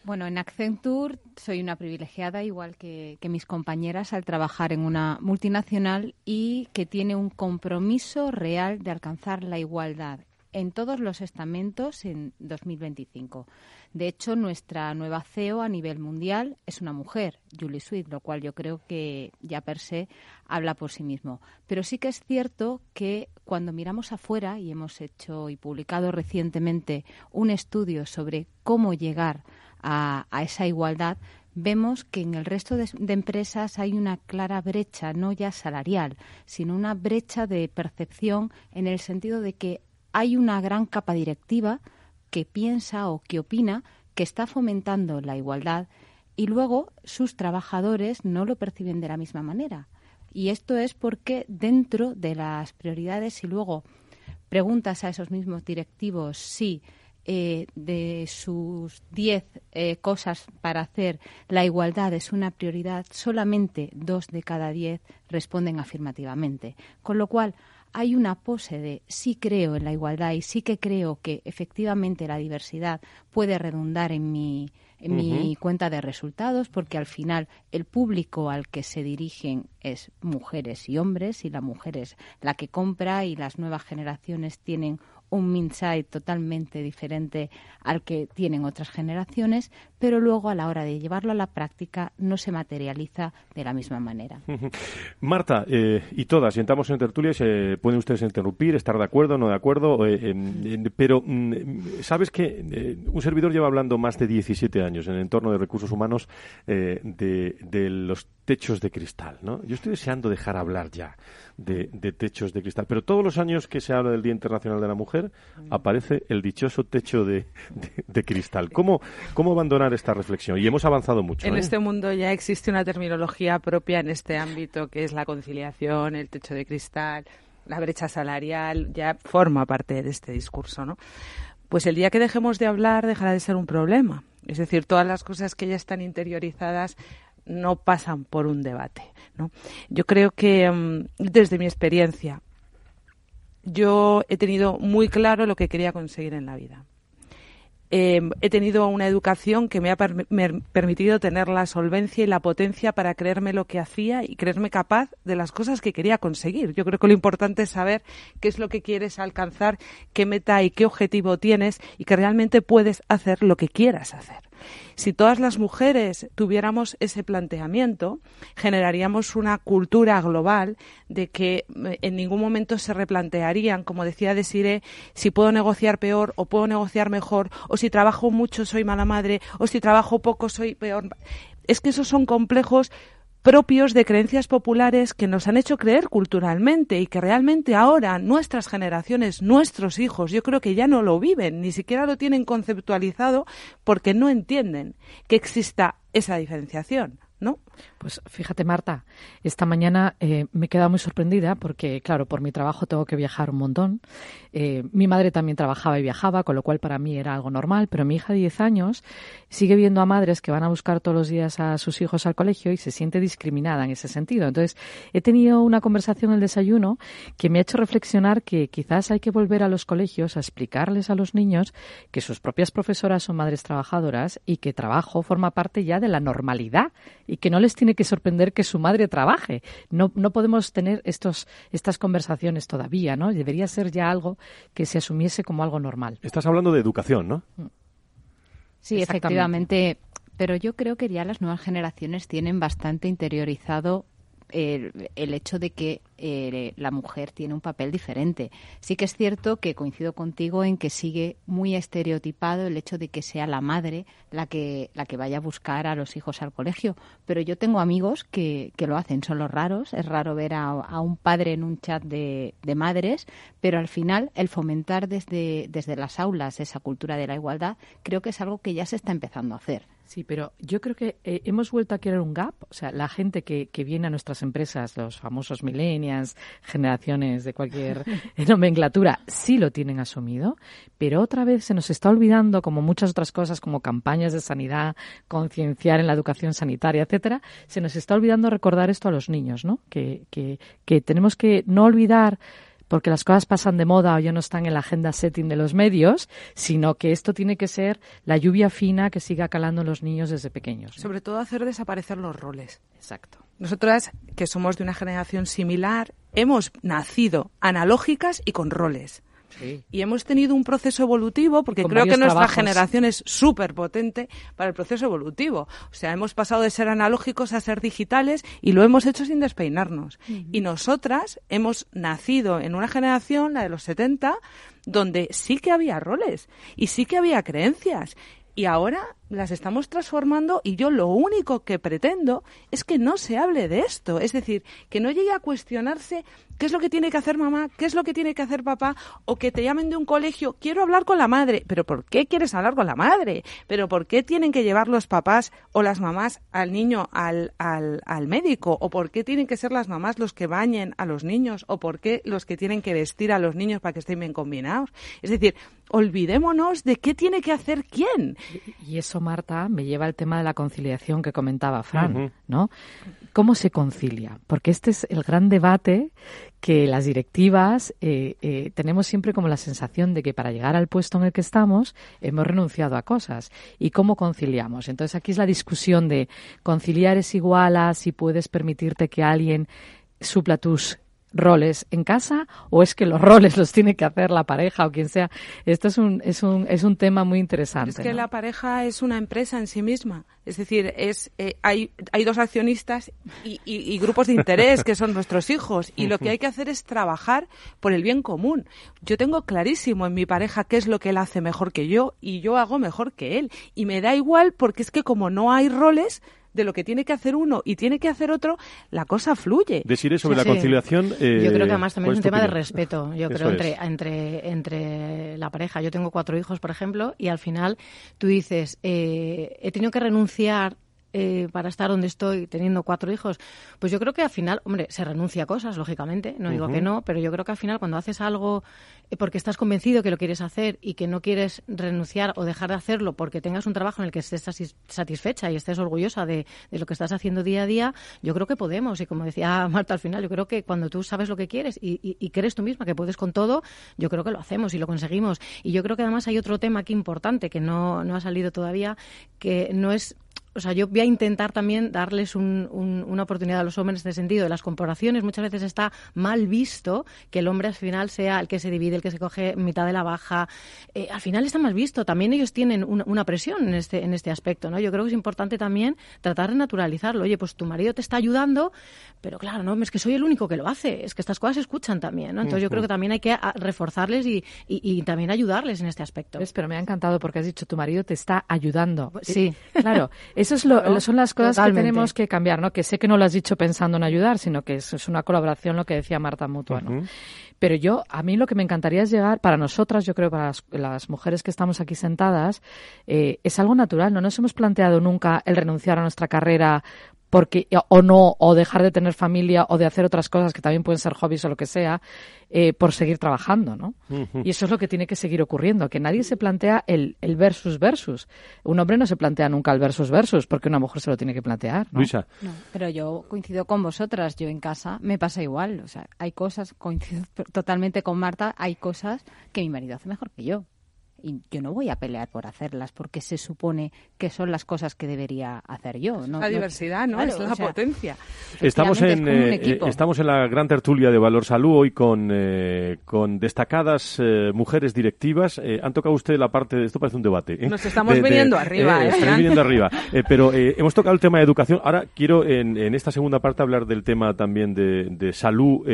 Bueno, en Accenture soy una privilegiada, igual que, que, mis compañeras, al trabajar en una multinacional y que tiene un compromiso real de alcanzar la igualdad en todos los estamentos en 2025. De hecho, nuestra nueva CEO a nivel mundial es una mujer, Julie Sweet, lo cual yo creo que ya per se habla por sí mismo. Pero sí que es cierto que cuando miramos afuera, y hemos hecho y publicado recientemente un estudio sobre cómo llegar a, esa igualdad, vemos que en el resto de, de, empresas hay una clara brecha, no ya salarial, sino una brecha de percepción en el sentido de que hay una gran capa directiva que piensa o que opina que está fomentando la igualdad y luego sus trabajadores no lo perciben de la misma manera. Y esto es porque dentro de las prioridades, y luego preguntas a esos mismos directivos si eh, de sus diez eh, cosas para hacer la igualdad es una prioridad, solamente dos de cada diez responden afirmativamente. Con lo cual, hay una pose de sí creo en la igualdad y sí que creo que efectivamente la diversidad puede redundar en mi, en mi cuenta de resultados, porque al final el público al que se dirigen es mujeres y hombres, y la mujer es la que compra y las nuevas generaciones tienen un mindset totalmente diferente al que tienen otras generaciones, pero luego a la hora de llevarlo a la práctica no se materializa de la misma manera. *laughs* Marta, eh, y todas, entramos en tertulia, se pueden ustedes interrumpir, estar de acuerdo, no de acuerdo, eh, pero mm, sabes que eh, un servidor lleva hablando más de 17 años en el entorno de recursos humanos de, de, los techos de cristal, ¿no? Yo estoy deseando dejar hablar ya de, de techos de cristal, pero todos los años que se habla del Día Internacional de la Mujer aparece el dichoso techo de, de cristal. ¿Cómo, ¿Cómo abandonar esta reflexión y hemos avanzado mucho. En ¿eh? este mundo ya existe una terminología propia en este ámbito que es la conciliación, el techo de cristal, la brecha salarial, ya forma parte de este discurso, ¿no? Pues el día que dejemos de hablar dejará de ser un problema. Es decir, todas las cosas que ya están interiorizadas no pasan por un debate, ¿no? Yo creo que mm, desde mi experiencia yo he tenido muy claro lo que quería conseguir en la vida Em, he tenido una educación que me ha permitido tener la solvencia y la potencia para creerme lo que hacía y creerme capaz de las cosas que quería conseguir. Yo creo que lo importante es saber qué es lo que quieres alcanzar, qué meta y qué objetivo tienes y que realmente puedes hacer lo que quieras hacer. Si todas las mujeres tuviéramos ese planteamiento, generaríamos una cultura global de que eh, en ningún momento se replantearían, como decía Desire, si puedo negociar peor o puedo negociar mejor, o si trabajo mucho soy mala madre, o si trabajo poco soy peor. Es que esos son complejos propios de creencias populares que nos han hecho creer culturalmente y que realmente ahora nuestras generaciones, nuestros hijos, yo creo que ya no lo viven, ni siquiera lo tienen conceptualizado porque no entienden que exista esa diferenciación. ¿no? Pues fíjate, Marta, esta mañana eh, me he quedado muy sorprendida porque, claro, por mi trabajo tengo que viajar un montón. Eh, mi madre también trabajaba y viajaba, con lo cual para mí era algo normal, pero mi hija de 10 años sigue viendo a madres que van a buscar todos los días a sus hijos al colegio y se siente discriminada en ese sentido. Entonces, he tenido una conversación en el desayuno que me ha hecho reflexionar que quizás hay que volver a los colegios a explicarles a los niños que sus propias profesoras son madres trabajadoras y que trabajo forma parte ya de la normalidad y que no les tiene que sorprender que su madre trabaje. No, no podemos tener estos, estas conversaciones todavía, ¿no? Debería ser ya algo que se asumiese como algo normal. Estás hablando de educación, ¿no? Sí, efectivamente. Pero yo creo que ya las nuevas generaciones tienen bastante interiorizado el, el hecho de que eh, la mujer tiene un papel diferente. Sí que es cierto que coincido contigo en que sigue muy estereotipado el hecho de que sea la madre la que, la que vaya a buscar a los hijos al colegio, pero yo tengo amigos que, que lo hacen, son los raros, es raro ver a, a un padre en un chat de, de, madres, pero al final el fomentar desde, desde las aulas esa cultura de la igualdad creo que es algo que ya se está empezando a hacer. Sí, pero yo creo que eh, hemos vuelto a crear un gap. O sea, la gente que, que viene a nuestras empresas, los famosos millennials, generaciones de cualquier *laughs* nomenclatura, sí lo tienen asumido, pero otra vez se nos está olvidando, como muchas otras cosas, como campañas de sanidad, concienciar en la educación sanitaria, etcétera, se nos está olvidando recordar esto a los niños, ¿no? Que, que, que tenemos que no olvidar porque las cosas pasan de moda o ya no están en la agenda setting de los medios, sino que esto tiene que ser la lluvia fina que siga calando en los niños desde pequeños. ¿no? Sobre todo hacer desaparecer los roles. Exacto. Nosotras, que somos de una generación similar, hemos nacido analógicas y con roles. Sí. Y hemos tenido un proceso evolutivo, porque Con creo que nuestra trabajos. generación es súper potente para el proceso evolutivo. O sea, hemos pasado de ser analógicos a ser digitales y lo hemos hecho sin despeinarnos. Uh -huh. Y nosotras hemos nacido en una generación, la de los 70, donde sí que había roles y sí que había creencias. Y ahora las estamos transformando y yo lo único que pretendo es que no se hable de esto. Es decir, que no llegue a cuestionarse qué es lo que tiene que hacer mamá, qué es lo que tiene que hacer papá, o que te llamen de un colegio, quiero hablar con la madre. ¿Pero por qué quieres hablar con la madre? ¿Pero por qué tienen que llevar los papás o las mamás al niño al, al, al médico? ¿O por qué tienen que ser las mamás los que bañen a los niños? ¿O por qué los que tienen que vestir a los niños para que estén bien combinados? Es decir, olvidémonos de qué tiene que hacer quién. Y eso, Marta, me lleva al tema de la conciliación que comentaba Fran, uh -huh. ¿no? ¿Cómo se concilia? Porque este es el gran debate que las directivas eh, eh, tenemos siempre como la sensación de que para llegar al puesto en el que estamos hemos renunciado a cosas. ¿Y cómo conciliamos? Entonces aquí es la discusión de conciliar es igual a si puedes permitirte que alguien supla tus roles en casa o es que los roles los tiene que hacer la pareja o quien sea. Esto es un, es un, es un tema muy interesante. Es que ¿no? la pareja es una empresa en sí misma. Es decir, es, eh, hay, hay dos accionistas y, y, y, grupos de interés que son nuestros hijos y lo que hay que hacer es trabajar por el bien común. Yo tengo clarísimo en mi pareja qué es lo que él hace mejor que yo y yo hago mejor que él. Y me da igual porque es que como no hay roles, de lo que tiene que hacer uno y tiene que hacer otro, la cosa fluye. Decir sobre sí, la conciliación. Eh, yo creo que además también es un tema de respeto. Yo creo entre, entre, entre la pareja. Yo tengo cuatro hijos, por ejemplo, y al final tú dices, eh, he tenido que renunciar eh, para estar donde estoy teniendo cuatro hijos, pues yo creo que al final, hombre, se renuncia a cosas, lógicamente, no digo uh -huh. que no, pero yo creo que al final cuando haces algo eh, porque estás convencido que lo quieres hacer y que no quieres renunciar o dejar de hacerlo porque tengas un trabajo en el que estés satisfecha y estés orgullosa de, de, lo que estás haciendo día a día, yo creo que podemos. Y como decía *laughs* Marta al final, yo creo que cuando tú sabes lo que quieres y, y, y crees tú misma que puedes con todo, yo creo que lo hacemos y lo conseguimos. Y yo creo que además hay otro tema aquí importante que no, no ha salido todavía, que no es o sea, yo voy a intentar también darles un, un, una oportunidad a los hombres en este sentido. De las comparaciones muchas veces está mal visto que el hombre al final sea el que se divide, el que se coge mitad de la baja. Eh, al final está mal visto. También ellos tienen una, una, presión en este, en este aspecto, ¿no? Yo creo que es importante también tratar de naturalizarlo. Oye, pues tu marido te está ayudando, pero claro, no, es que soy el único que lo hace. Es que estas cosas se escuchan también, ¿no? Entonces uh -huh. yo creo que también hay que reforzarles y, y, y, también ayudarles en este aspecto. ¿Ves? Pero me ha encantado porque has dicho tu marido te está ayudando. Sí. Claro. Eso es *laughs* lo, claro, son las cosas totalmente. que tenemos que cambiar, ¿no? Que sé que no lo has dicho pensando en ayudar, sino que es, es una colaboración, lo que decía Marta Mutua, ¿no? Uh -huh. Pero yo, a mí lo que me encantaría es llegar, para nosotras, yo creo, para las, las mujeres que estamos aquí sentadas, eh, es algo natural. No nos hemos planteado nunca el renunciar a nuestra carrera porque o no o dejar de tener familia o de hacer otras cosas que también pueden ser hobbies o lo que sea eh, por seguir trabajando no uh -huh. y eso es lo que tiene que seguir ocurriendo que nadie se plantea el, el, versus versus un hombre no se plantea nunca el versus versus porque una mujer se lo tiene que plantear ¿no? Luisa no, pero yo coincido con vosotras yo en casa me pasa igual o sea hay cosas coincido *laughs* totalmente con Marta hay cosas que mi marido hace mejor que yo y yo no voy a pelear por hacerlas porque se supone que son las cosas que debería hacer yo. ¿no? La diversidad, ¿no? es la potencia. Estamos en, eh, estamos en la gran tertulia de Valor Salud hoy con, eh, con destacadas eh, mujeres directivas. han tocado usted la parte, de esto parece un debate. Nos estamos viniendo arriba. estamos viniendo arriba. *laughs* pero hemos tocado el tema de educación. Ahora quiero en, en esta segunda parte hablar del tema también de, de salud,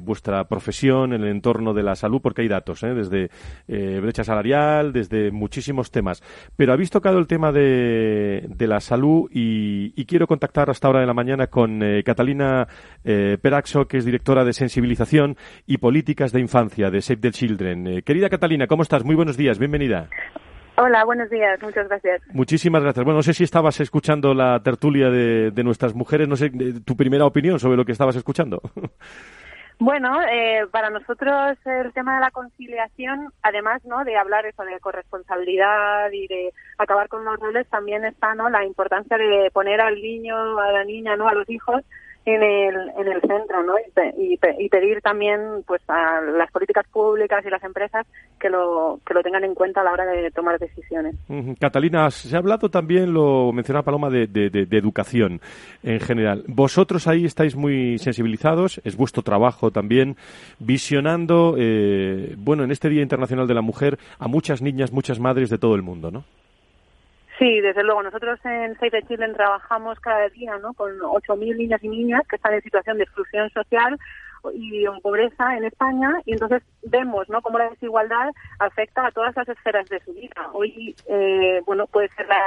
vuestra profesión, en el entorno de la salud, porque hay datos, desde brecha salarial, desde muchísimos temas. Pero habéis tocado el tema de, de la salud y, quiero contactar hasta ahora de la mañana con eh, Catalina eh, Peraxo, que es directora de sensibilización y políticas de infancia de Save the Children. Eh, querida Catalina, ¿cómo estás? Muy buenos días, bienvenida. Hola, buenos días, muchas gracias. Muchísimas gracias. Bueno, no sé si estabas escuchando la tertulia de, de nuestras mujeres, no sé tu primera opinión sobre lo que estabas escuchando. *laughs* Bueno, eh, para nosotros el tema de la conciliación, además ¿no? de hablar eso de corresponsabilidad y de acabar con los roles, también está ¿no? la importancia de poner al niño, a la niña, no a los hijos en el, en el centro, ¿no? Y, pedir también, pues, a las políticas públicas y las empresas que lo, que lo tengan en cuenta a la hora de tomar decisiones. Catalina, se ha hablado también, lo mencionaba Paloma, de, de, educación en general. Vosotros ahí estáis muy sensibilizados, es vuestro trabajo también, visionando, eh, bueno, en este Día Internacional de la Mujer, a muchas niñas, muchas madres de todo el mundo, ¿no? Sí, desde luego. Nosotros en Save the Children trabajamos cada día ¿no? con 8.000 niñas y niñas que están en situación de exclusión social y en pobreza en España y entonces vemos no cómo la desigualdad afecta a todas las esferas de su vida hoy eh, bueno puede ser la,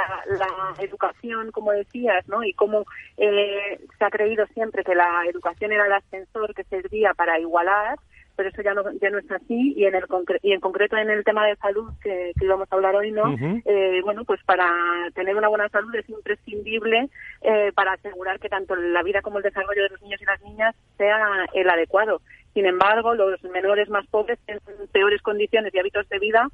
educación como decías no y cómo eh, se ha creído siempre que la educación era el ascensor que servía para igualar pero eso ya no, ya no es así. Y en el y en concreto en el tema de salud que, que íbamos a hablar hoy no eh, bueno pues para tener una buena salud es imprescindible eh, para asegurar que tanto la vida como el desarrollo de los niños y las niñas sea el adecuado. Sin embargo los menores más pobres tienen peores condiciones y hábitos de vida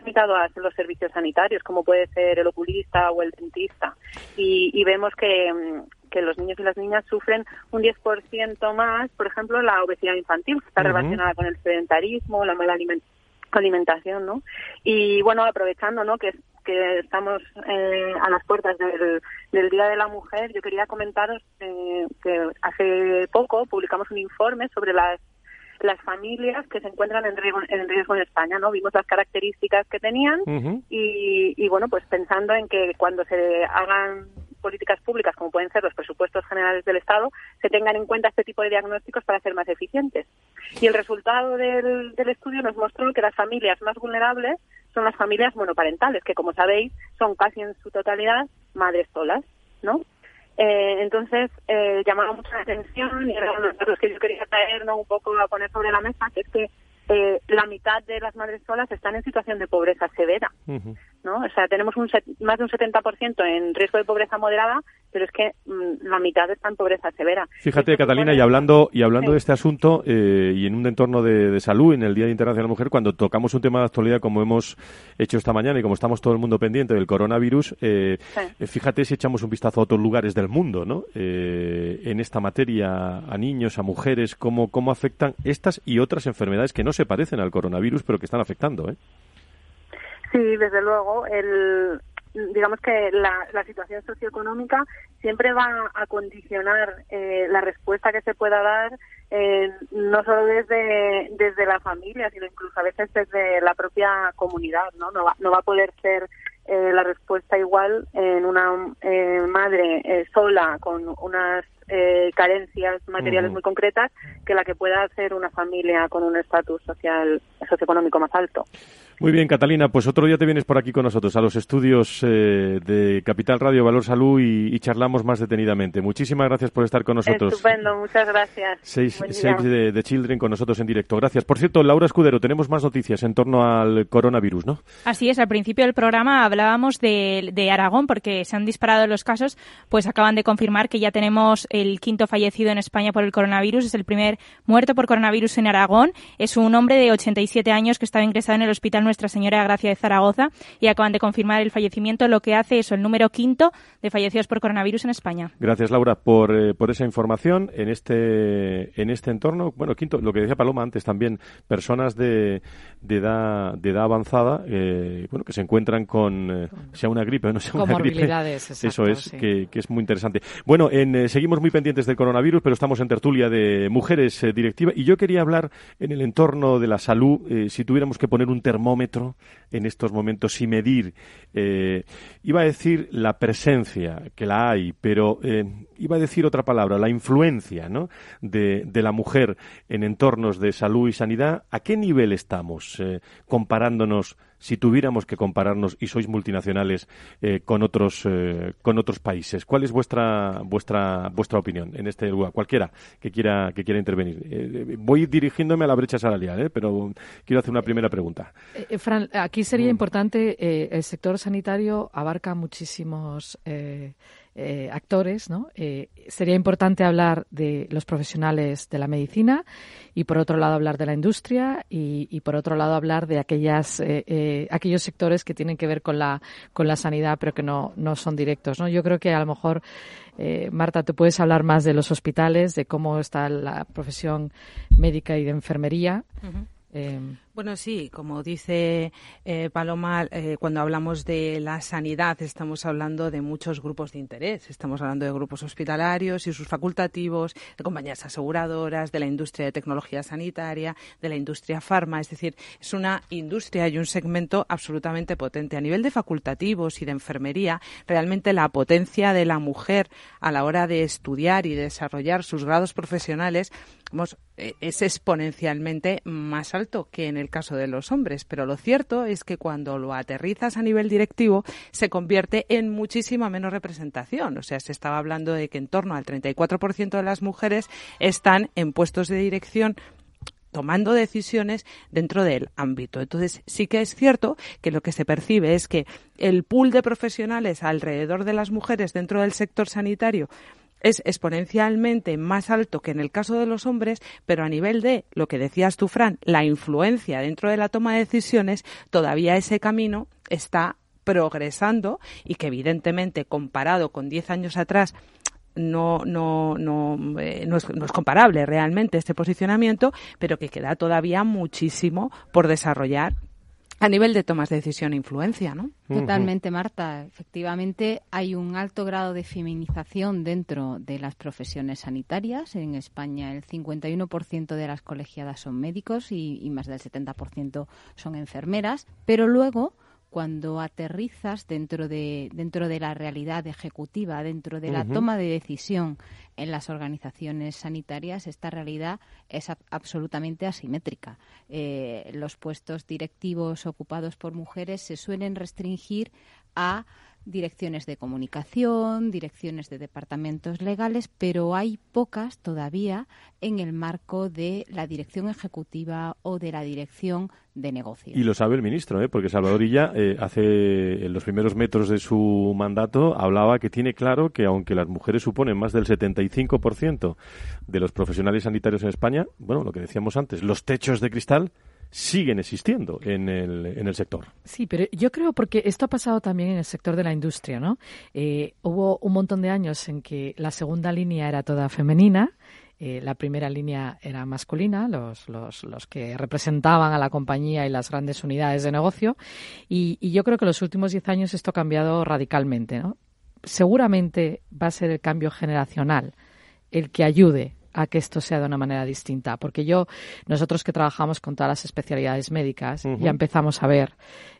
limitado a los servicios sanitarios, como puede ser el oculista o el dentista. Y, y vemos que, mm, que los niños y las niñas sufren un 10% más, por ejemplo, la obesidad infantil, que está relacionada con el sedentarismo, la mala alimentación, ¿no? Y bueno, aprovechando, ¿no? Que, que estamos eh, a las puertas del, del, Día de la Mujer, yo quería comentaros eh, que hace poco publicamos un informe sobre las las familias que se encuentran en riesgo, en riesgo en España, ¿no? Vimos las características que tenían y, y, bueno, pues pensando en que cuando se hagan políticas públicas, como pueden ser los presupuestos generales del Estado, se tengan en cuenta este tipo de diagnósticos para ser más eficientes. Y el resultado del, estudio nos mostró que las familias más vulnerables son las familias monoparentales, que como sabéis son casi en su totalidad madres solas, ¿no? Eh, entonces, eh, llamaba mucho la atención y eran los datos que yo quería traer ¿no? un poco a poner sobre la mesa, que es que eh, la mitad de las madres solas están en situación de pobreza severa. ¿No? O sea, tenemos un más de un 70% en riesgo de pobreza moderada, pero es que mm, la mitad está en pobreza severa. Fíjate, Catalina, y hablando y hablando de este asunto eh, y en un entorno de, salud, en el Día Internacional de la Mujer, cuando tocamos un tema de actualidad como hemos hecho esta mañana y como estamos todo el mundo pendiente del coronavirus, eh, eh, fíjate si echamos un vistazo a otros lugares del mundo, ¿no? en esta materia, a niños, a mujeres, cómo, cómo afectan estas y otras enfermedades que no se parecen al coronavirus, pero que están afectando, ¿eh? Sí, desde luego. El, digamos que la, la situación socioeconómica siempre va a condicionar eh, la respuesta que se pueda dar, eh, no solo desde, desde la familia, sino incluso a veces desde la propia comunidad. No, no, va, no va a poder ser eh, la respuesta igual en una madre sola con unas carencias materiales muy concretas que la que pueda hacer una familia con un estatus social socioeconómico más alto. Muy bien, Catalina, pues otro día te vienes por aquí con nosotros a los estudios eh, de Capital Radio Valor Salud y, charlamos más detenidamente. Muchísimas gracias por estar con nosotros. Estupendo, muchas gracias. Seis, de, Children con nosotros en directo. Gracias. Por cierto, Laura Escudero, tenemos más noticias en torno al coronavirus, ¿no? Así es, al principio del programa hablábamos de de, Aragón, porque se han disparado los casos, pues acaban de confirmar que ya tenemos el quinto fallecido en España por el coronavirus. Es el primer muerto por coronavirus en Aragón. Es un hombre de 87 años que estaba ingresado en el Hospital Nuestra Señora de Gracia de Zaragoza y acaban de confirmar el fallecimiento, lo que hace eso, el número quinto de fallecidos por coronavirus en España. Gracias, Laura, por, eh, por esa información en este, en este entorno. Bueno, quinto, lo que decía Paloma antes también, personas de, de, edad, de edad avanzada, eh, bueno, que se encuentran con, eh, sea una gripe o no sea una gripe. Eso es, que, que, es muy interesante. Bueno, en, seguimos muy pendientes del coronavirus, pero estamos en tertulia de mujeres directiva y yo quería hablar en el entorno de la salud, si tuviéramos que poner un termómetro en estos momentos y medir, iba a decir la presencia, que la hay, pero iba a decir otra palabra, la influencia ¿no? de, la mujer en entornos de salud y sanidad, ¿a qué nivel estamos eh, comparándonos, si tuviéramos que compararnos y sois multinacionales eh, con otros eh, con otros países? ¿Cuál es vuestra vuestra vuestra opinión en este lugar? Cualquiera que quiera que quiera intervenir. voy dirigiéndome a la brecha salarial, pero quiero hacer una primera pregunta. Fran, aquí sería mm. importante el sector sanitario abarca muchísimos eh, actores, ¿no? Eh, sería importante hablar de los profesionales de la medicina y, por otro lado, hablar de la industria y, por otro lado, hablar de aquellas, eh, aquellos sectores que tienen que ver con la, con la sanidad, pero que no, no son directos, ¿no? Yo creo que a lo mejor, Marta, tú puedes hablar más de los hospitales, de cómo está la profesión médica y de enfermería. Bueno, sí, como dice eh, Paloma, eh, cuando hablamos de la sanidad estamos hablando de muchos grupos de interés. Estamos hablando de grupos hospitalarios y sus facultativos, de compañías aseguradoras, de la industria de tecnología sanitaria, de la industria farma. Es decir, es una industria y un segmento absolutamente potente. A nivel de facultativos y de enfermería, realmente la potencia de la mujer a la hora de estudiar y desarrollar sus grados profesionales eh, es exponencialmente más alto que en el caso de los hombres, pero lo cierto es que cuando lo aterrizas a nivel directivo se convierte en muchísima menos representación. O sea, se estaba hablando de que en torno al 34% de las mujeres están en puestos de dirección tomando decisiones dentro del ámbito. Entonces, sí que es cierto que lo que se percibe es que el pool de profesionales alrededor de las mujeres dentro del sector sanitario es exponencialmente más alto que en el caso de los hombres, pero a nivel de, lo que decías tú, Fran, la influencia dentro de la toma de decisiones, todavía ese camino está progresando y que evidentemente comparado con 10 años atrás no, no, no, eh, no, es, no, es, comparable realmente este posicionamiento, pero que queda todavía muchísimo por desarrollar a nivel de tomas de decisión e influencia, ¿no? Totalmente, Marta. Efectivamente, hay un alto grado de feminización dentro de las profesiones sanitarias. En España, el 51% de las colegiadas son médicos y, y más del 70% son enfermeras. Pero luego, cuando aterrizas dentro de, dentro de la realidad ejecutiva, dentro de la toma de decisión en las organizaciones sanitarias, esta realidad es absolutamente asimétrica. Eh, los puestos directivos ocupados por mujeres se suelen restringir a direcciones de comunicación, direcciones de departamentos legales, pero hay pocas todavía en el marco de la dirección ejecutiva o de la dirección de negocios. Y lo sabe el ministro, ¿eh? porque Salvador Illa eh, hace en los primeros metros de su mandato hablaba que tiene claro que aunque las mujeres suponen más del 75% de los profesionales sanitarios en España, bueno, lo que decíamos antes, los techos de cristal siguen existiendo en el, en el sector. Sí, pero yo creo porque esto ha pasado también en el sector de la industria, ¿no? Eh, hubo un montón de años en que la segunda línea era toda femenina, eh, la primera línea era masculina, los, los, los, que representaban a la compañía y las grandes unidades de negocio, y, y yo creo que en los últimos diez años esto ha cambiado radicalmente, ¿no? Seguramente va a ser el cambio generacional el que ayude a que esto sea de una manera distinta. Porque yo, nosotros que trabajamos con todas las especialidades médicas, ya empezamos a ver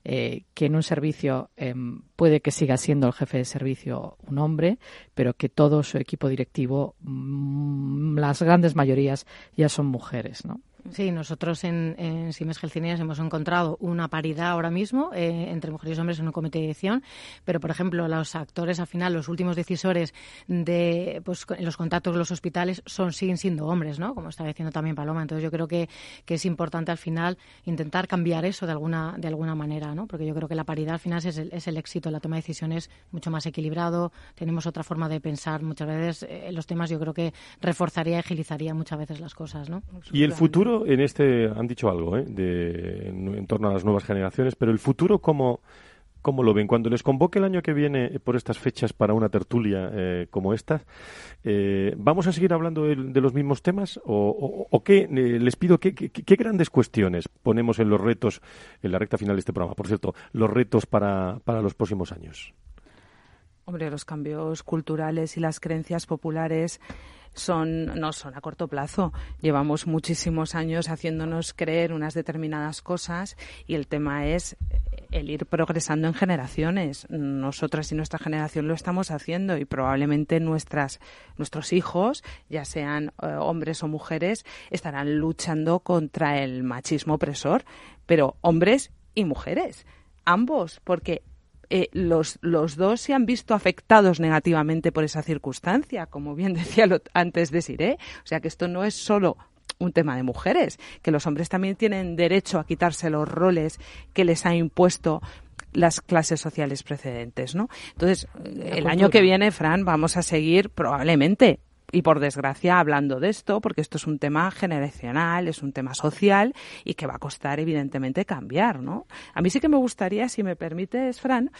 eh, que en un servicio em, puede que siga siendo el jefe de servicio un hombre, pero que todo su equipo directivo, mm, las grandes mayorías, ya son mujeres, ¿no? Sí, nosotros en, Siemens Healthineers hemos encontrado una paridad ahora mismo eh, entre mujeres y hombres en un comité de edición, pero por ejemplo los actores al final, los últimos decisores de pues, los contactos con los hospitales son siguen siendo hombres, ¿no? Como estaba diciendo también Paloma. Entonces yo creo que, que es importante al final intentar cambiar eso de alguna de alguna manera, ¿no? Porque yo creo que la paridad al final es el, es el éxito, la toma de decisiones mucho más equilibrado, tenemos otra forma de pensar muchas veces eh, los temas. Yo creo que reforzaría agilizaría muchas veces las cosas, ¿no? Y el futuro en este, han dicho algo, ¿eh? de, en, torno a las nuevas generaciones, pero el futuro, ¿cómo, ¿Cómo lo ven? Cuando les convoque el año que viene eh, por estas fechas para una tertulia eh, como esta, eh, ¿vamos a seguir hablando de, los mismos temas? ¿O, o, qué? les pido, ¿qué, ¿qué, qué, grandes cuestiones ponemos en los retos, en la recta final de este programa? Por cierto, los retos para, para los próximos años. Hombre, los cambios culturales y las creencias populares son, no son a corto plazo. Llevamos muchísimos años haciéndonos creer unas determinadas cosas y el tema es el ir progresando en generaciones. Nosotras y nuestra generación lo estamos haciendo y probablemente nuestras, nuestros hijos, ya sean eh, hombres o mujeres, estarán luchando contra el machismo opresor, pero hombres y mujeres, ambos, porque eh, los, los dos se han visto afectados negativamente por esa circunstancia, como bien *laughs* decía lo, antes de Siré. O sea que esto no es solo un tema de mujeres, que los hombres también tienen derecho a quitarse los roles que les ha impuesto las clases sociales precedentes, ¿no? Entonces, el año que viene, Fran, vamos a seguir probablemente y por desgracia hablando de esto, porque esto es un tema generacional, es un tema social y que va a costar evidentemente cambiar, ¿no? A mí sí que me gustaría, si me permites, Fran,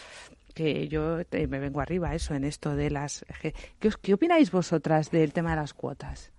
que yo me vengo arriba eso en esto de las ¿qué, ¿qué opináis vosotras del tema de las cuotas?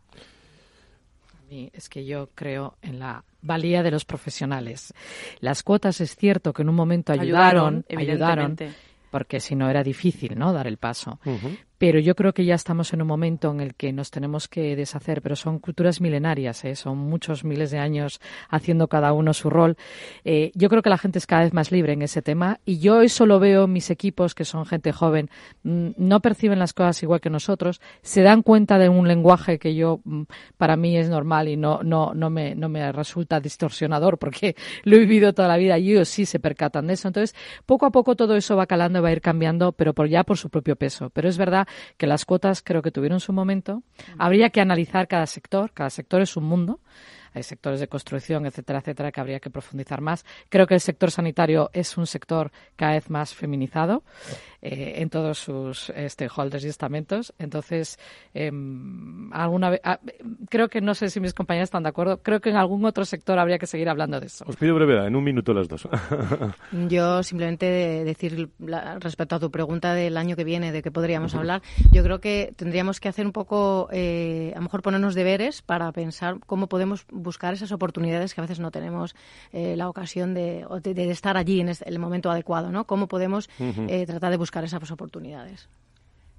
A mí es que yo creo en la valía de los profesionales. Las cuotas es cierto que en un momento ayudaron, ayudaron, ayudaron porque si no era difícil, ¿no? Dar el paso. Uh -huh pero yo creo que ya estamos en un momento en el que nos tenemos que deshacer, pero son culturas milenarias, ¿eh? son muchos miles de años haciendo cada uno su rol. Eh, yo creo que la gente es cada vez más libre en ese tema y yo eso lo veo en mis equipos, que son gente joven, mm, no perciben las cosas igual que nosotros, se dan cuenta de un lenguaje que yo, mm, para mí es normal y no, no, no, me, no me resulta distorsionador porque *laughs* lo he vivido toda la vida y ellos sí se percatan de eso. Entonces, poco a poco todo eso va calando y va a ir cambiando, pero por ya por su propio peso. Pero es verdad que las cuotas creo que tuvieron su momento. Habría que analizar cada sector, cada sector es un mundo. Hay sectores de construcción, etcétera, etcétera, que habría que profundizar más. Creo que el sector sanitario es un sector cada vez más feminizado eh, en todos sus eh, stakeholders y estamentos. Entonces, eh, alguna vez, ah, creo que no sé si mis compañeros están de acuerdo. Creo que en algún otro sector habría que seguir hablando de eso. Os pido brevedad, en un minuto las dos. *laughs* yo simplemente decir la, respecto a tu pregunta del año que viene, de qué podríamos uh -huh. hablar, yo creo que tendríamos que hacer un poco, eh, a lo mejor ponernos deberes para pensar cómo podemos buscar esas oportunidades que a veces no tenemos eh, la ocasión de, de, de, estar allí en el momento adecuado, ¿no? Cómo podemos uh -huh. eh, tratar de buscar esas oportunidades.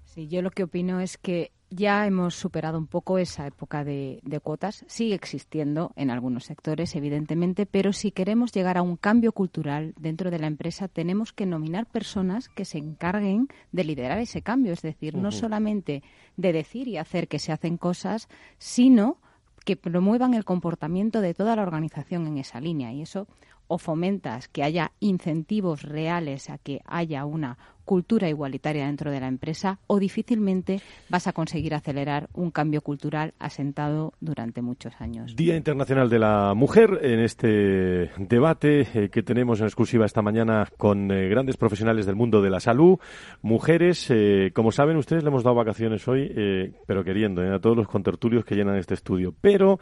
Sí, yo lo que opino es que ya hemos superado un poco esa época de, de, cuotas. Sigue existiendo en algunos sectores, evidentemente, pero si queremos llegar a un cambio cultural dentro de la empresa, tenemos que nominar personas que se encarguen de liderar ese cambio. Es decir, uh -huh. no solamente de decir y hacer que se hacen cosas, sino que promuevan el comportamiento de toda la organización en esa línea. Y eso o fomentas que haya incentivos reales a que haya una cultura igualitaria dentro de la empresa o difícilmente vas a conseguir acelerar un cambio cultural asentado durante muchos años. Día Internacional de la Mujer en este debate eh, que tenemos en exclusiva esta mañana con eh, grandes profesionales del mundo de la salud, mujeres, eh, como saben ustedes le hemos dado vacaciones hoy, pero queriendo, a todos los contertulios que llenan este estudio, pero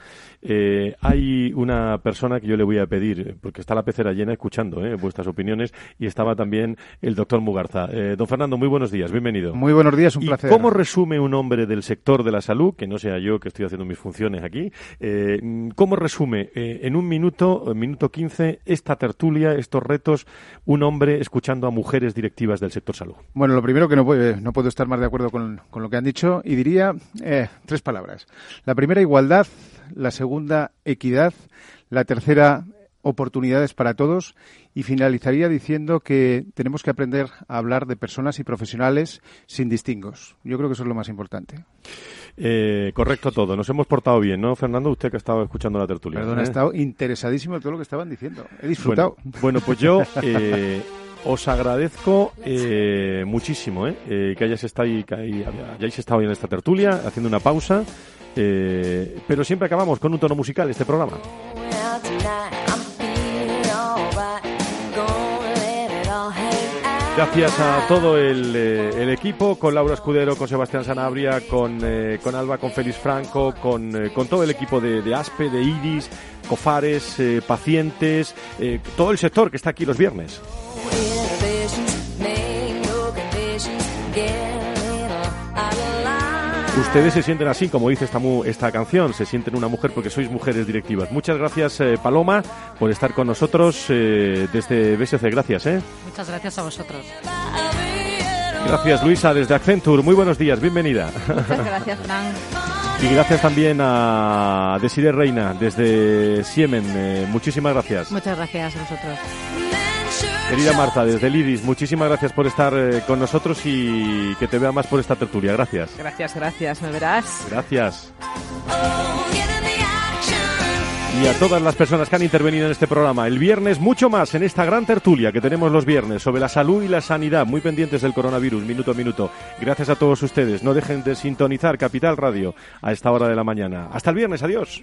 hay una persona que yo le voy a pedir, porque está la pecera llena escuchando vuestras opiniones y estaba también el doctor Mugarza. Eh, don Fernando, muy buenos días, bienvenido. Muy buenos días, un ¿Y placer. ¿Cómo resume un hombre del sector de la salud, que no sea yo que estoy haciendo mis funciones aquí, eh, cómo resume eh, en un minuto, en minuto quince, esta tertulia, estos retos, un hombre escuchando a mujeres directivas del sector salud? Bueno, lo primero que no, puede, no puedo estar más de acuerdo con, con lo que han dicho y diría eh, tres palabras. La primera, igualdad. La segunda, equidad. La tercera, oportunidades para todos y finalizaría diciendo que tenemos que aprender a hablar de personas y profesionales sin distingos. Yo creo que eso es lo más importante. Eh, correcto todo. Nos hemos portado bien, ¿no, Fernando? Usted que ha estado escuchando la tertulia. Perdón, ¿eh? he estado interesadísimo en todo lo que estaban diciendo. He disfrutado. Bueno, bueno pues yo eh, os agradezco eh, muchísimo eh, que hayáis estado, ahí, que hayáis estado en esta tertulia, haciendo una pausa. Eh, pero siempre acabamos con un tono musical este programa. Gracias a todo el, eh, el, equipo, con Laura Escudero, con Sebastián Sanabria, con, eh, con Alba, con Félix Franco, con, eh, con todo el equipo de, de, ASPE, de IRIS, COFARES, pacientes, todo el sector que está aquí los viernes. Ustedes se sienten así, como dice esta, esta canción, se sienten una mujer porque sois mujeres directivas. Muchas gracias, eh, Paloma, por estar con nosotros eh, desde BSC. Gracias. ¿eh? Muchas gracias a vosotros. Gracias, Luisa, desde Accenture. Muy buenos días, bienvenida. Muchas *laughs* gracias, Frank. Y gracias también a Desiree Reina, desde Siemen. Eh, muchísimas gracias. Muchas gracias a vosotros. Querida Marta, desde Lidis, muchísimas gracias por estar eh, con nosotros y que te vea más por esta tertulia. Gracias. Gracias, gracias. ¿Me verás? Gracias. Y a todas las personas que han intervenido en este programa. El viernes mucho más en esta gran tertulia que tenemos los viernes sobre la salud y la sanidad, muy pendientes del coronavirus, minuto a minuto. Gracias a todos ustedes. No dejen de sintonizar Capital Radio a esta hora de la mañana. Hasta el viernes. Adiós.